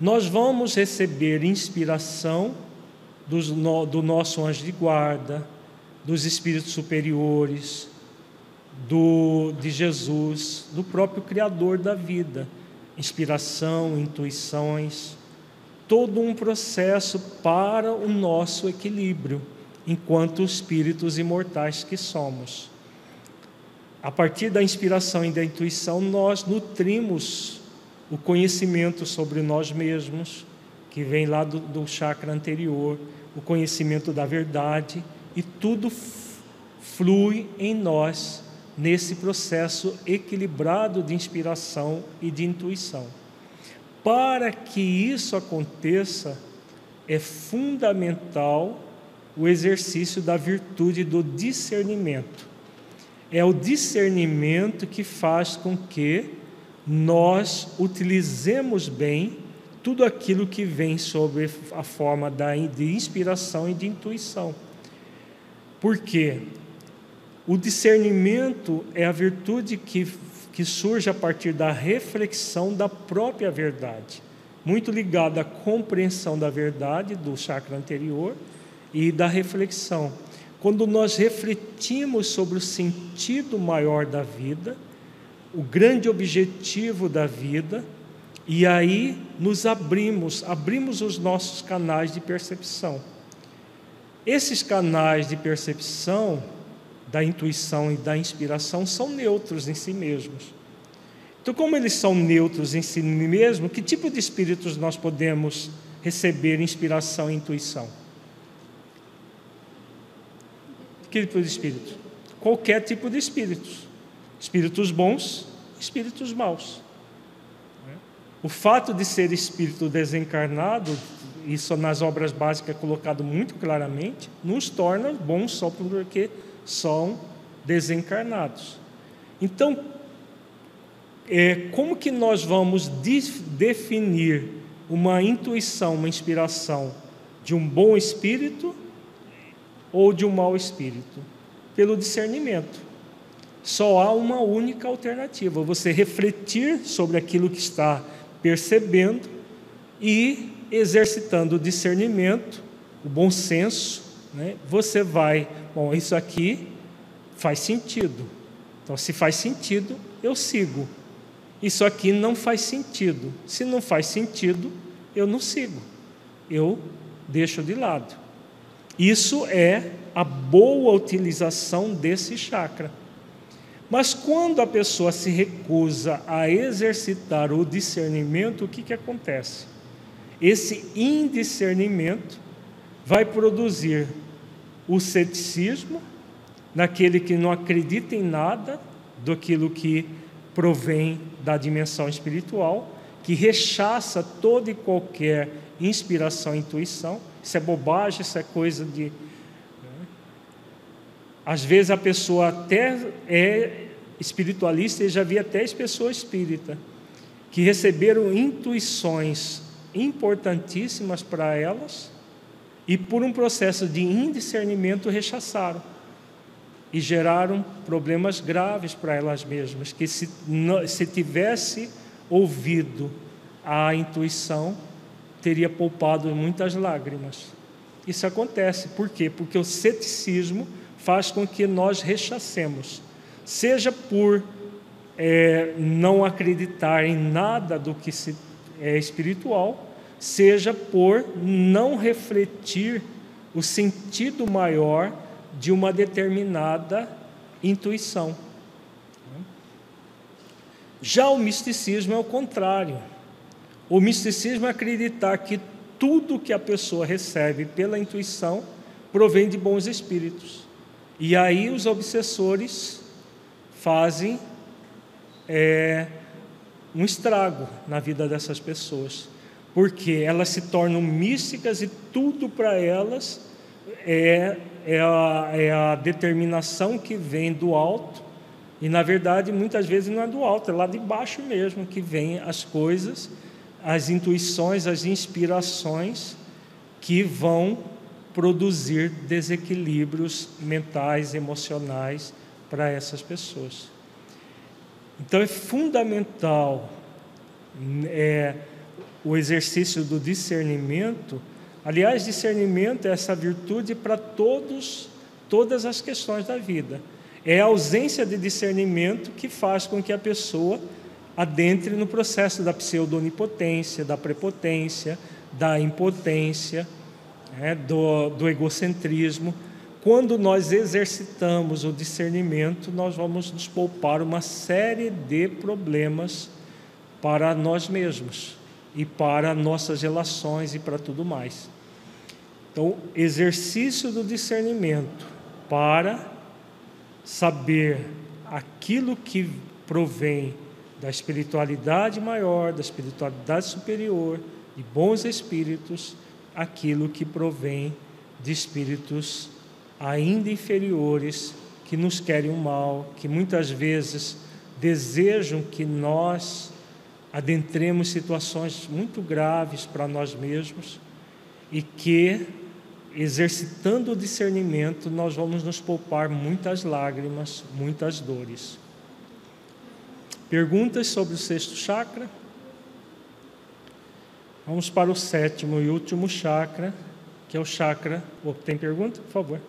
Nós vamos receber inspiração do, nosso anjo de guarda, dos espíritos superiores, do, de Jesus, do próprio Criador da vida. Inspiração, intuições todo um processo para o nosso equilíbrio, enquanto espíritos imortais que somos. A partir da inspiração e da intuição, nós nutrimos o conhecimento sobre nós mesmos, que vem lá do, do chakra anterior, o conhecimento da verdade, e tudo flui em nós nesse processo equilibrado de inspiração e de intuição. Para que isso aconteça, é fundamental o exercício da virtude do discernimento. É o discernimento que faz com que nós utilizemos bem tudo aquilo que vem sobre a forma de inspiração e de intuição. Por quê? O discernimento é a virtude que, que surge a partir da reflexão da própria verdade, muito ligada à compreensão da verdade do chakra anterior e da reflexão. Quando nós refletimos sobre o sentido maior da vida, o grande objetivo da vida, e aí nos abrimos, abrimos os nossos canais de percepção. Esses canais de percepção da intuição e da inspiração são neutros em si mesmos. Então, como eles são neutros em si mesmos, que tipo de espíritos nós podemos receber inspiração e intuição? Que tipo de espírito? Qualquer tipo de espíritos. Espíritos bons, espíritos maus. O fato de ser espírito desencarnado, isso nas obras básicas é colocado muito claramente, nos torna bons só porque são desencarnados. Então, é, como que nós vamos definir uma intuição, uma inspiração de um bom espírito ou de um mau espírito? Pelo discernimento. Só há uma única alternativa: você refletir sobre aquilo que está percebendo e exercitando o discernimento, o bom senso, né? você vai Bom, isso aqui faz sentido. Então, se faz sentido, eu sigo. Isso aqui não faz sentido. Se não faz sentido, eu não sigo. Eu deixo de lado. Isso é a boa utilização desse chakra. Mas quando a pessoa se recusa a exercitar o discernimento, o que, que acontece? Esse indiscernimento vai produzir o ceticismo naquele que não acredita em nada daquilo que provém da dimensão espiritual, que rechaça toda e qualquer inspiração intuição. Isso é bobagem, isso é coisa de. Né? Às vezes a pessoa até é espiritualista e já vi até as pessoas espírita que receberam intuições importantíssimas para elas e por um processo de indiscernimento rechaçaram e geraram problemas graves para elas mesmas, que se, se tivesse ouvido a intuição, teria poupado muitas lágrimas. Isso acontece, por quê? Porque o ceticismo faz com que nós rechacemos, seja por é, não acreditar em nada do que se, é espiritual, seja por não refletir o sentido maior de uma determinada intuição. Já o misticismo é o contrário. O misticismo é acreditar que tudo que a pessoa recebe pela intuição provém de bons espíritos. E aí os obsessores fazem é, um estrago na vida dessas pessoas porque elas se tornam místicas e tudo para elas é, é, a, é a determinação que vem do alto, e na verdade muitas vezes não é do alto, é lá de baixo mesmo que vem as coisas, as intuições, as inspirações que vão produzir desequilíbrios mentais, emocionais para essas pessoas. Então é fundamental é, o exercício do discernimento. Aliás, discernimento é essa virtude para todos, todas as questões da vida. É a ausência de discernimento que faz com que a pessoa adentre no processo da pseudo-onipotência, da prepotência, da impotência, né, do, do egocentrismo. Quando nós exercitamos o discernimento, nós vamos nos poupar uma série de problemas para nós mesmos e para nossas relações e para tudo mais. Então, exercício do discernimento para saber aquilo que provém da espiritualidade maior, da espiritualidade superior, de bons espíritos, aquilo que provém de espíritos ainda inferiores que nos querem o mal, que muitas vezes desejam que nós adentremos situações muito graves para nós mesmos e que, exercitando o discernimento, nós vamos nos poupar muitas lágrimas, muitas dores. Perguntas sobre o sexto chakra? Vamos para o sétimo e último chakra, que é o chakra. Oh, tem pergunta? Por favor.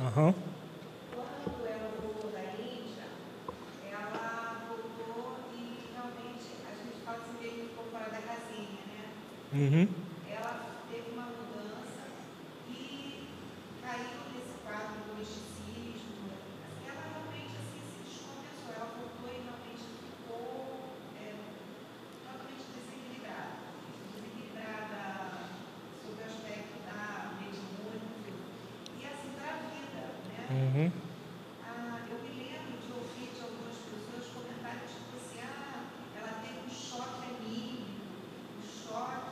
Aham. Uhum. Uhum. Ela teve uma mudança e caiu nesse quadro do misticismo. Assim, ela realmente assim, se descompensou, ela voltou e realmente ficou é, totalmente desequilibrada. Desequilibrada sob o aspecto da mediúnica e assim para a vida. Né? Uhum. Uhum. Existe essa possibilidade de um choque, digamos assim, anímico, de um choque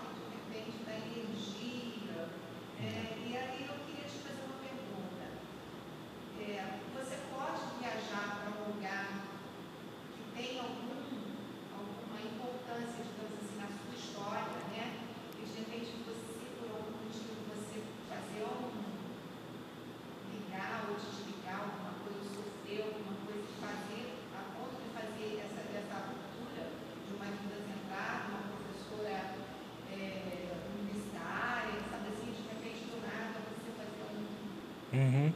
de energia?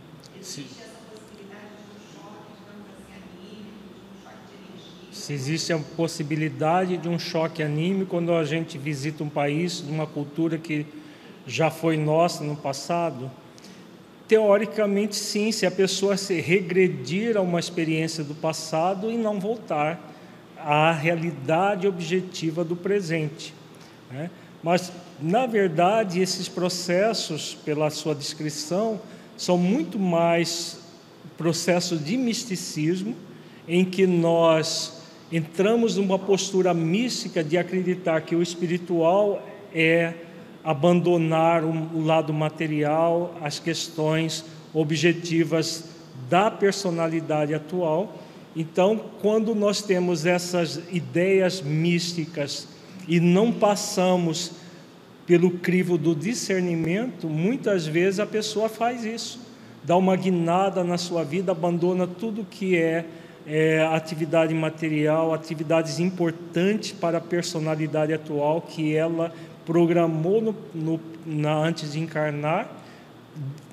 Se existe a possibilidade de um choque anímico quando a gente visita um país, uma cultura que já foi nossa no passado? Teoricamente, sim, se a pessoa se regredir a uma experiência do passado e não voltar à realidade objetiva do presente. Né? Mas, na verdade, esses processos, pela sua descrição, são muito mais processos de misticismo, em que nós entramos numa postura mística de acreditar que o espiritual é abandonar o lado material, as questões objetivas da personalidade atual. Então, quando nós temos essas ideias místicas e não passamos pelo crivo do discernimento, muitas vezes a pessoa faz isso, dá uma guinada na sua vida, abandona tudo que é, é atividade material, atividades importantes para a personalidade atual que ela programou no, no, na, antes de encarnar,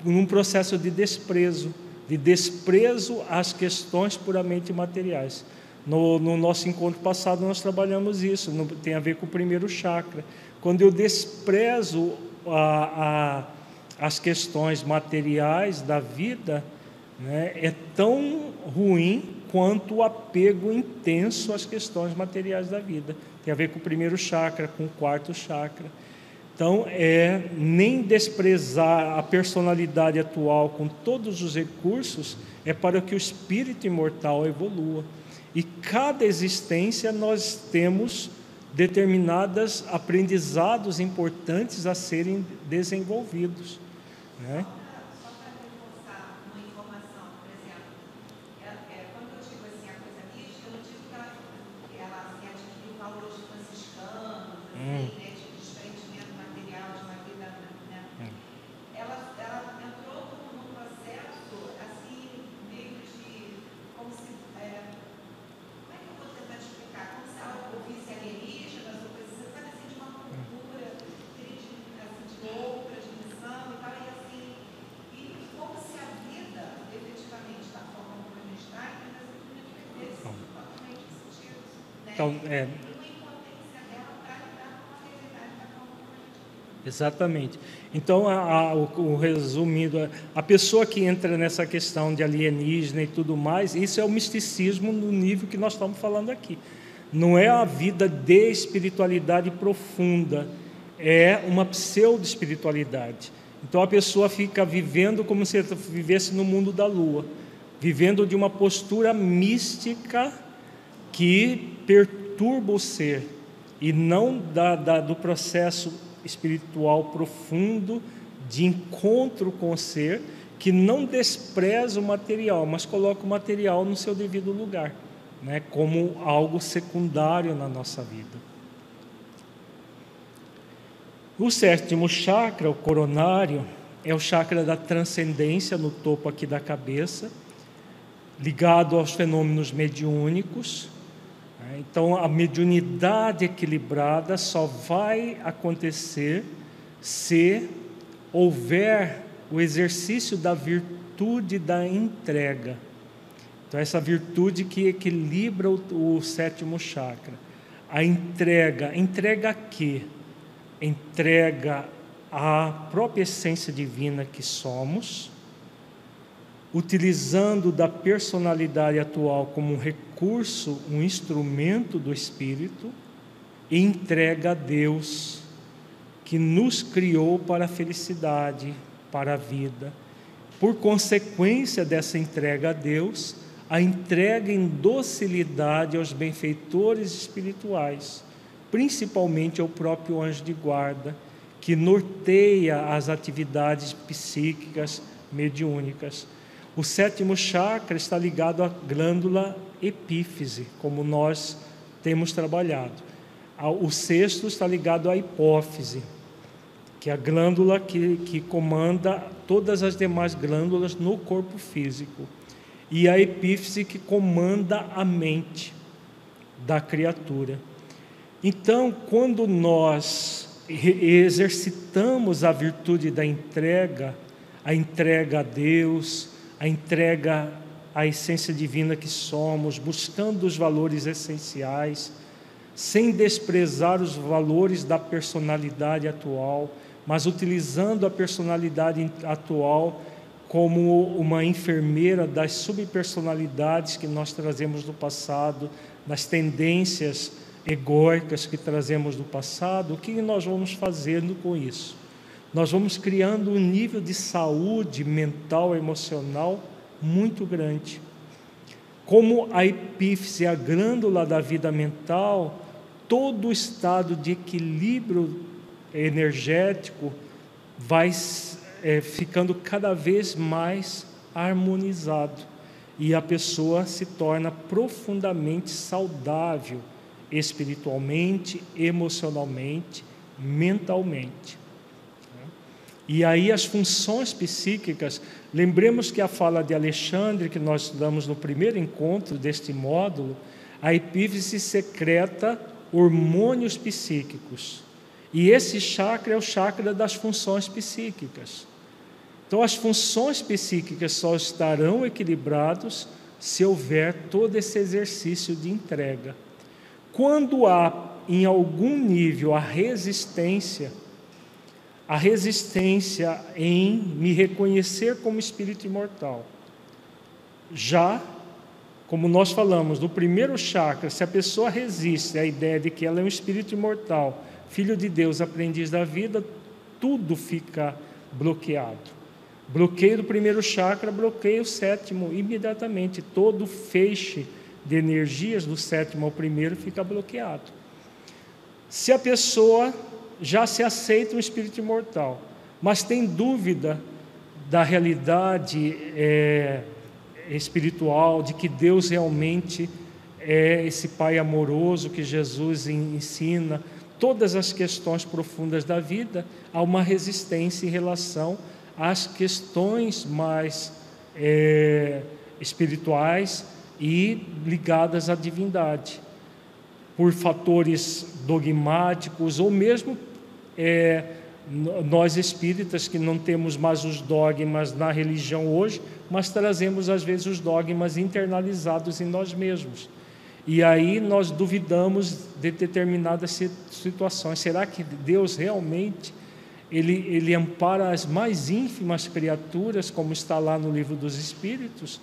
num processo de desprezo, de desprezo às questões puramente materiais. No, no nosso encontro passado nós trabalhamos isso, no, tem a ver com o primeiro chakra quando eu desprezo a, a, as questões materiais da vida, né, é tão ruim quanto o apego intenso às questões materiais da vida. Tem a ver com o primeiro chakra, com o quarto chakra. Então, é nem desprezar a personalidade atual com todos os recursos, é para que o espírito imortal evolua. E cada existência nós temos determinados aprendizados importantes a serem desenvolvidos. Né? Então, é, Exatamente. Então, a, a, o, o, resumindo, a pessoa que entra nessa questão de alienígena e tudo mais, isso é o misticismo no nível que nós estamos falando aqui. Não é a vida de espiritualidade profunda, é uma pseudo-espiritualidade. Então a pessoa fica vivendo como se vivesse no mundo da lua, vivendo de uma postura mística que perturba o ser e não da, da, do processo espiritual profundo de encontro com o ser, que não despreza o material, mas coloca o material no seu devido lugar, né, como algo secundário na nossa vida. O sétimo chakra, o coronário, é o chakra da transcendência no topo aqui da cabeça, ligado aos fenômenos mediúnicos. Né? Então, a mediunidade equilibrada só vai acontecer se houver o exercício da virtude da entrega. Então, essa virtude que equilibra o, o sétimo chakra. A entrega, entrega a quê? entrega à própria essência divina que somos, utilizando da personalidade atual como um recurso, um instrumento do Espírito, e entrega a Deus, que nos criou para a felicidade, para a vida. Por consequência dessa entrega a Deus, a entrega em docilidade aos benfeitores espirituais principalmente ao próprio anjo de guarda, que norteia as atividades psíquicas mediúnicas. O sétimo chakra está ligado à glândula epífise, como nós temos trabalhado. O sexto está ligado à hipófise, que é a glândula que, que comanda todas as demais glândulas no corpo físico. E a epífise que comanda a mente da criatura. Então, quando nós exercitamos a virtude da entrega, a entrega a Deus, a entrega à essência divina que somos, buscando os valores essenciais, sem desprezar os valores da personalidade atual, mas utilizando a personalidade atual como uma enfermeira das subpersonalidades que nós trazemos do passado, das tendências egóicas que trazemos do passado, o que nós vamos fazendo com isso? Nós vamos criando um nível de saúde mental, emocional muito grande. Como a epífise, a glândula da vida mental, todo o estado de equilíbrio energético vai é, ficando cada vez mais harmonizado e a pessoa se torna profundamente saudável espiritualmente, emocionalmente, mentalmente. E aí as funções psíquicas, lembremos que a fala de Alexandre, que nós estudamos no primeiro encontro deste módulo, a epífise secreta hormônios psíquicos. E esse chakra é o chakra das funções psíquicas. Então as funções psíquicas só estarão equilibradas se houver todo esse exercício de entrega. Quando há em algum nível a resistência, a resistência em me reconhecer como espírito imortal, já, como nós falamos, no primeiro chakra, se a pessoa resiste à ideia de que ela é um espírito imortal, filho de Deus, aprendiz da vida, tudo fica bloqueado. Bloqueio do primeiro chakra, bloqueio o sétimo, imediatamente, todo feixe de energias do sétimo ao primeiro fica bloqueado. Se a pessoa já se aceita um espírito imortal, mas tem dúvida da realidade é, espiritual, de que Deus realmente é esse Pai amoroso que Jesus ensina, todas as questões profundas da vida, há uma resistência em relação às questões mais é, espirituais e ligadas à divindade, por fatores dogmáticos ou mesmo é, nós espíritas que não temos mais os dogmas na religião hoje, mas trazemos às vezes os dogmas internalizados em nós mesmos. E aí nós duvidamos de determinadas situações. Será que Deus realmente ele, ele ampara as mais ínfimas criaturas, como está lá no livro dos Espíritos.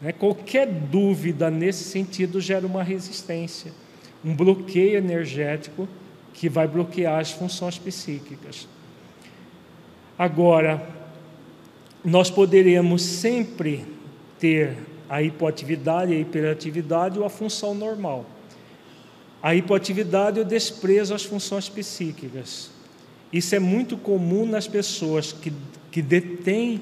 Né? Qualquer dúvida nesse sentido gera uma resistência, um bloqueio energético que vai bloquear as funções psíquicas. Agora, nós poderemos sempre ter a hipoatividade, a hiperatividade ou a função normal. A hipoatividade é o desprezo às funções psíquicas. Isso é muito comum nas pessoas que, que detêm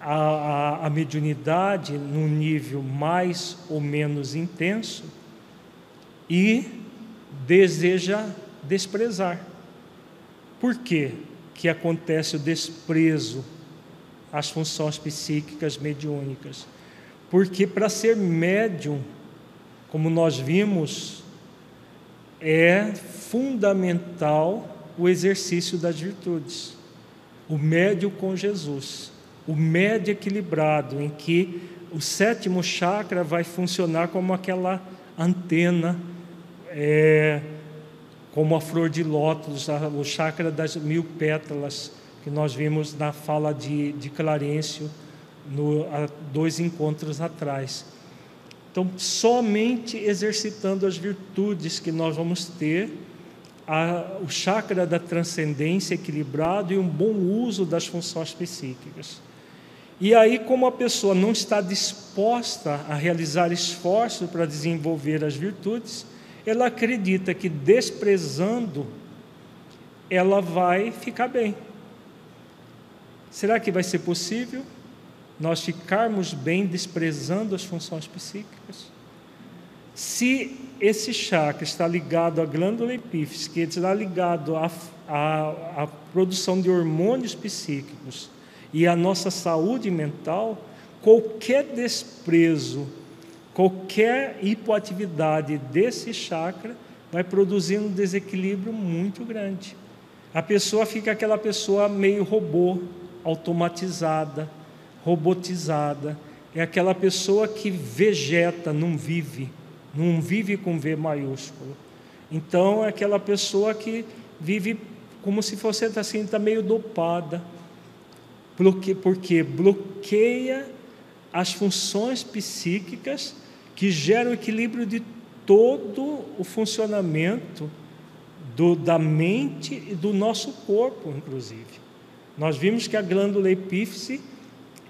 a, a, a mediunidade num nível mais ou menos intenso e deseja desprezar. Por quê que acontece o desprezo às funções psíquicas mediúnicas? Porque para ser médium, como nós vimos, é fundamental o exercício das virtudes. O médio com Jesus, o médio equilibrado, em que o sétimo chakra vai funcionar como aquela antena, é, como a flor de lótus, o chakra das mil pétalas, que nós vimos na fala de, de Clarencio no, há dois encontros atrás. Então, somente exercitando as virtudes que nós vamos ter a, o chakra da transcendência equilibrado e um bom uso das funções psíquicas. E aí, como a pessoa não está disposta a realizar esforço para desenvolver as virtudes, ela acredita que desprezando, ela vai ficar bem. Será que vai ser possível nós ficarmos bem desprezando as funções psíquicas? Se esse chakra está ligado à glândula epífise, que está ligado à, à, à produção de hormônios psíquicos e à nossa saúde mental, qualquer desprezo, qualquer hipoatividade desse chakra vai produzir um desequilíbrio muito grande. A pessoa fica aquela pessoa meio robô, automatizada, robotizada. É aquela pessoa que vegeta, não vive não vive com V maiúsculo. Então é aquela pessoa que vive como se fosse assim, está meio dopada, porque, porque bloqueia as funções psíquicas que geram o equilíbrio de todo o funcionamento do, da mente e do nosso corpo, inclusive. Nós vimos que a glândula epífise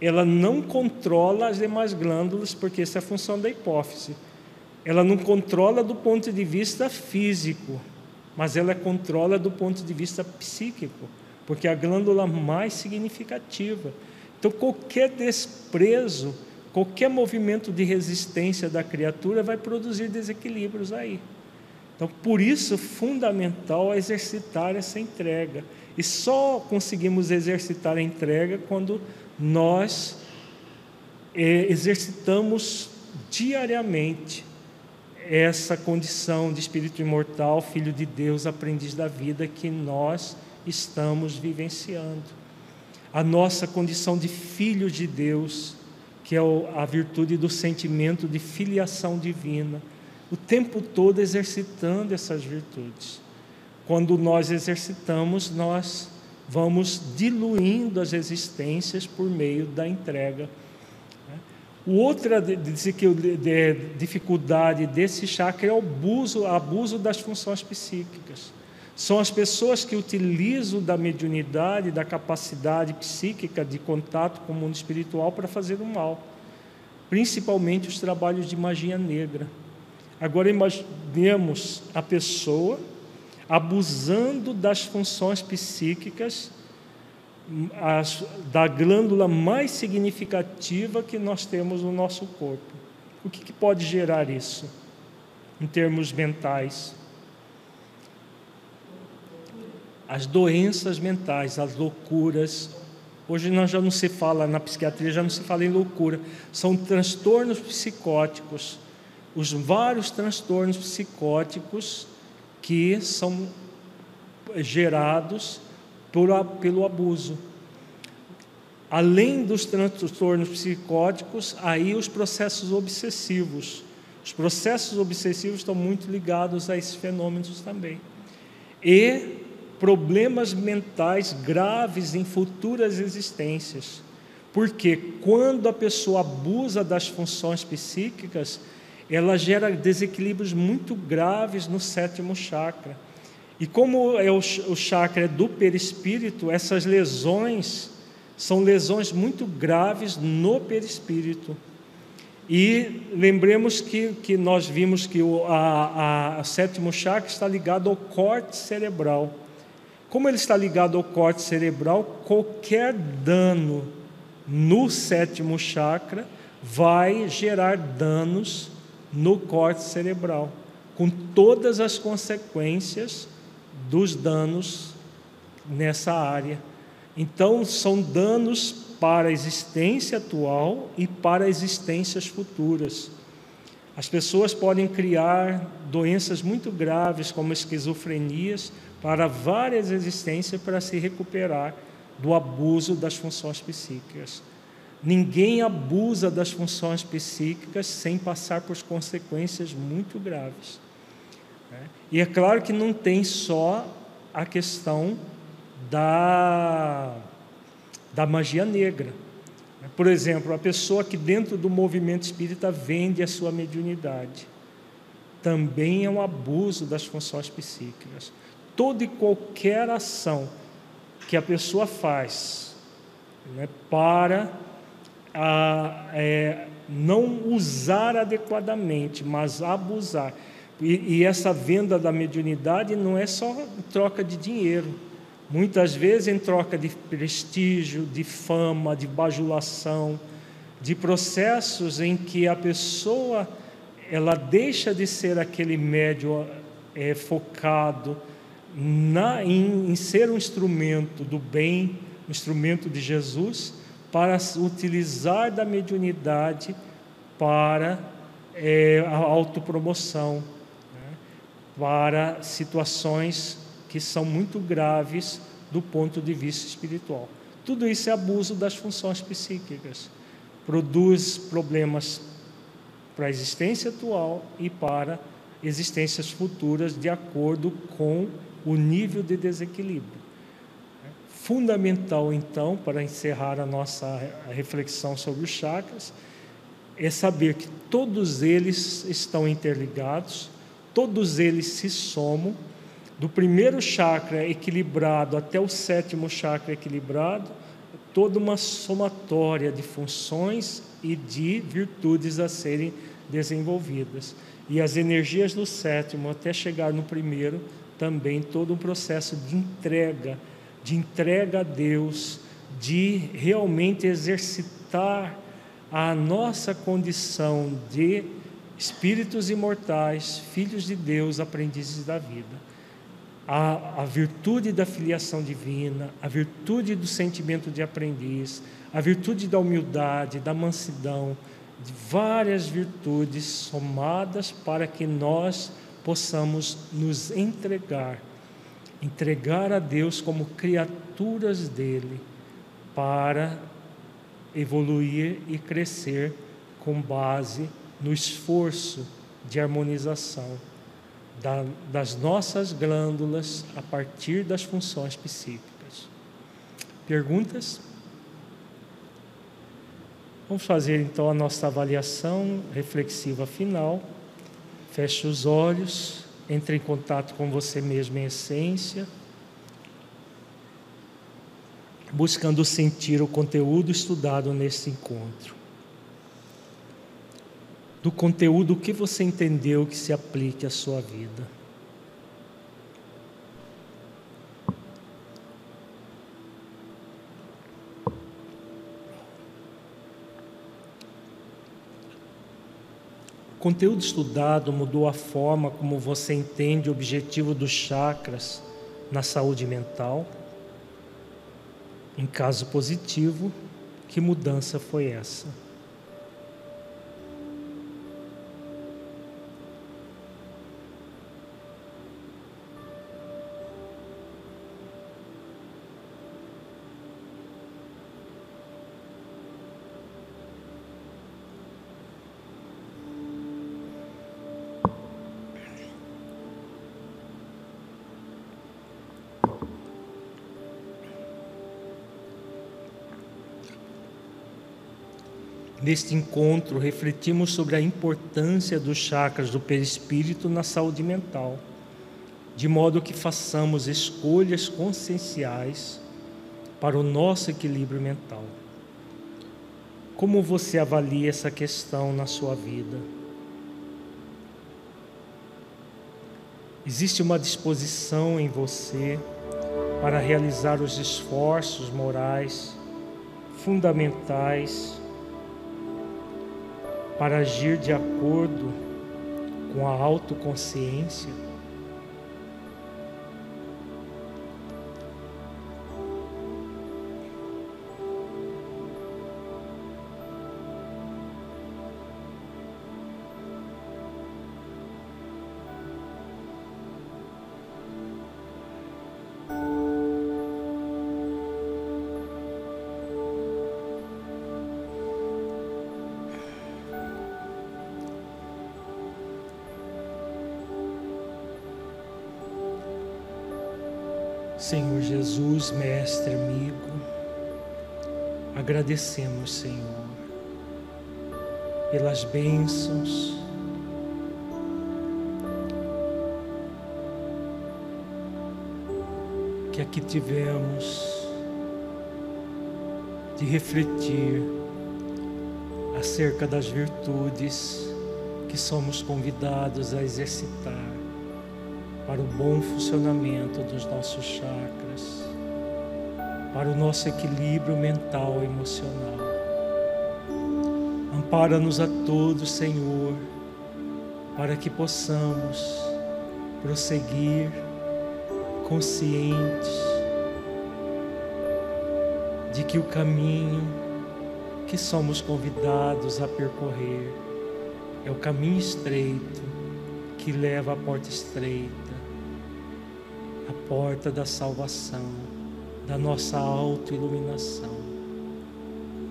ela não controla as demais glândulas, porque essa é a função da hipófise ela não controla do ponto de vista físico, mas ela controla do ponto de vista psíquico, porque é a glândula mais significativa. Então, qualquer desprezo, qualquer movimento de resistência da criatura vai produzir desequilíbrios aí. Então, por isso, fundamental exercitar essa entrega. E só conseguimos exercitar a entrega quando nós é, exercitamos diariamente essa condição de espírito imortal, filho de Deus, aprendiz da vida que nós estamos vivenciando. A nossa condição de filhos de Deus, que é a virtude do sentimento de filiação divina, o tempo todo exercitando essas virtudes. Quando nós exercitamos, nós vamos diluindo as existências por meio da entrega outra dificuldade desse chakra é o abuso, abuso das funções psíquicas. São as pessoas que utilizam da mediunidade, da capacidade psíquica de contato com o mundo espiritual para fazer o mal, principalmente os trabalhos de magia negra. Agora imaginemos a pessoa abusando das funções psíquicas as, da glândula mais significativa que nós temos no nosso corpo. O que, que pode gerar isso em termos mentais? As doenças mentais, as loucuras. Hoje nós já não se fala na psiquiatria, já não se fala em loucura. São transtornos psicóticos, os vários transtornos psicóticos que são gerados por, pelo abuso. Além dos transtornos psicóticos, aí os processos obsessivos. Os processos obsessivos estão muito ligados a esses fenômenos também. E problemas mentais graves em futuras existências. Porque quando a pessoa abusa das funções psíquicas, ela gera desequilíbrios muito graves no sétimo chakra. E como é o, o chakra do perispírito, essas lesões são lesões muito graves no perispírito. E lembremos que, que nós vimos que o a, a sétimo chakra está ligado ao corte cerebral. Como ele está ligado ao corte cerebral, qualquer dano no sétimo chakra vai gerar danos no corte cerebral, com todas as consequências dos danos nessa área. Então, são danos para a existência atual e para existências futuras. As pessoas podem criar doenças muito graves, como esquizofrenias, para várias existências para se recuperar do abuso das funções psíquicas. Ninguém abusa das funções psíquicas sem passar por consequências muito graves. Né? E é claro que não tem só a questão da, da magia negra. Por exemplo, a pessoa que dentro do movimento espírita vende a sua mediunidade. Também é um abuso das funções psíquicas. Toda e qualquer ação que a pessoa faz né, para a, é, não usar adequadamente, mas abusar. E, e, essa venda da mediunidade não é só troca de dinheiro. Muitas vezes em troca de prestígio, de fama, de bajulação, de processos em que a pessoa ela deixa de ser aquele médio é, focado na, em, em ser um instrumento do bem, um instrumento de Jesus, para utilizar da mediunidade para é, a autopromoção, né? para situações que são muito graves do ponto de vista espiritual. Tudo isso é abuso das funções psíquicas, produz problemas para a existência atual e para existências futuras, de acordo com o nível de desequilíbrio. Fundamental, então, para encerrar a nossa reflexão sobre os chakras, é saber que todos eles estão interligados, todos eles se somam, do primeiro chakra equilibrado até o sétimo chakra equilibrado, toda uma somatória de funções e de virtudes a serem desenvolvidas. E as energias do sétimo até chegar no primeiro também todo um processo de entrega, de entrega a Deus, de realmente exercitar a nossa condição de espíritos imortais, filhos de Deus, aprendizes da vida. A, a, virtude da filiação divina, a virtude do sentimento de aprendiz, a virtude da humildade, da mansidão, de várias virtudes somadas para que nós possamos nos entregar, entregar a Deus como criaturas dele, para evoluir e crescer com base no esforço de harmonização da, das nossas glândulas a partir das funções psíquicas. Perguntas? Vamos fazer então a nossa avaliação reflexiva final. Feche os olhos, entre em contato com você mesmo em essência, buscando sentir o conteúdo estudado nesse encontro. Do conteúdo que você entendeu que se aplique à sua vida. Conteúdo estudado mudou a forma como você entende o objetivo dos chakras na saúde mental? Em caso positivo, que mudança foi essa? Neste encontro, refletimos sobre a importância dos chakras do perispírito na saúde mental, de modo que façamos escolhas conscienciais para o nosso equilíbrio mental. Como você avalia essa questão na sua vida? Existe uma disposição em você para realizar os esforços morais fundamentais para agir de acordo com a autoconsciência? Jesus, Mestre, amigo, agradecemos, Senhor, pelas bênçãos, que aqui tivemos de refletir acerca das virtudes que somos convidados a exercitar para o bom funcionamento dos nossos chakras, para o nosso equilíbrio mental e emocional. Ampara-nos a todos, Senhor, para que possamos prosseguir conscientes de que o caminho que somos convidados a percorrer é o caminho estreito que leva à porta estreita a porta da salvação, da nossa autoiluminação.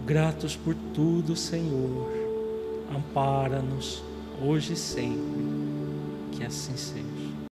Gratos por tudo, Senhor, ampara-nos hoje e sempre, que assim seja.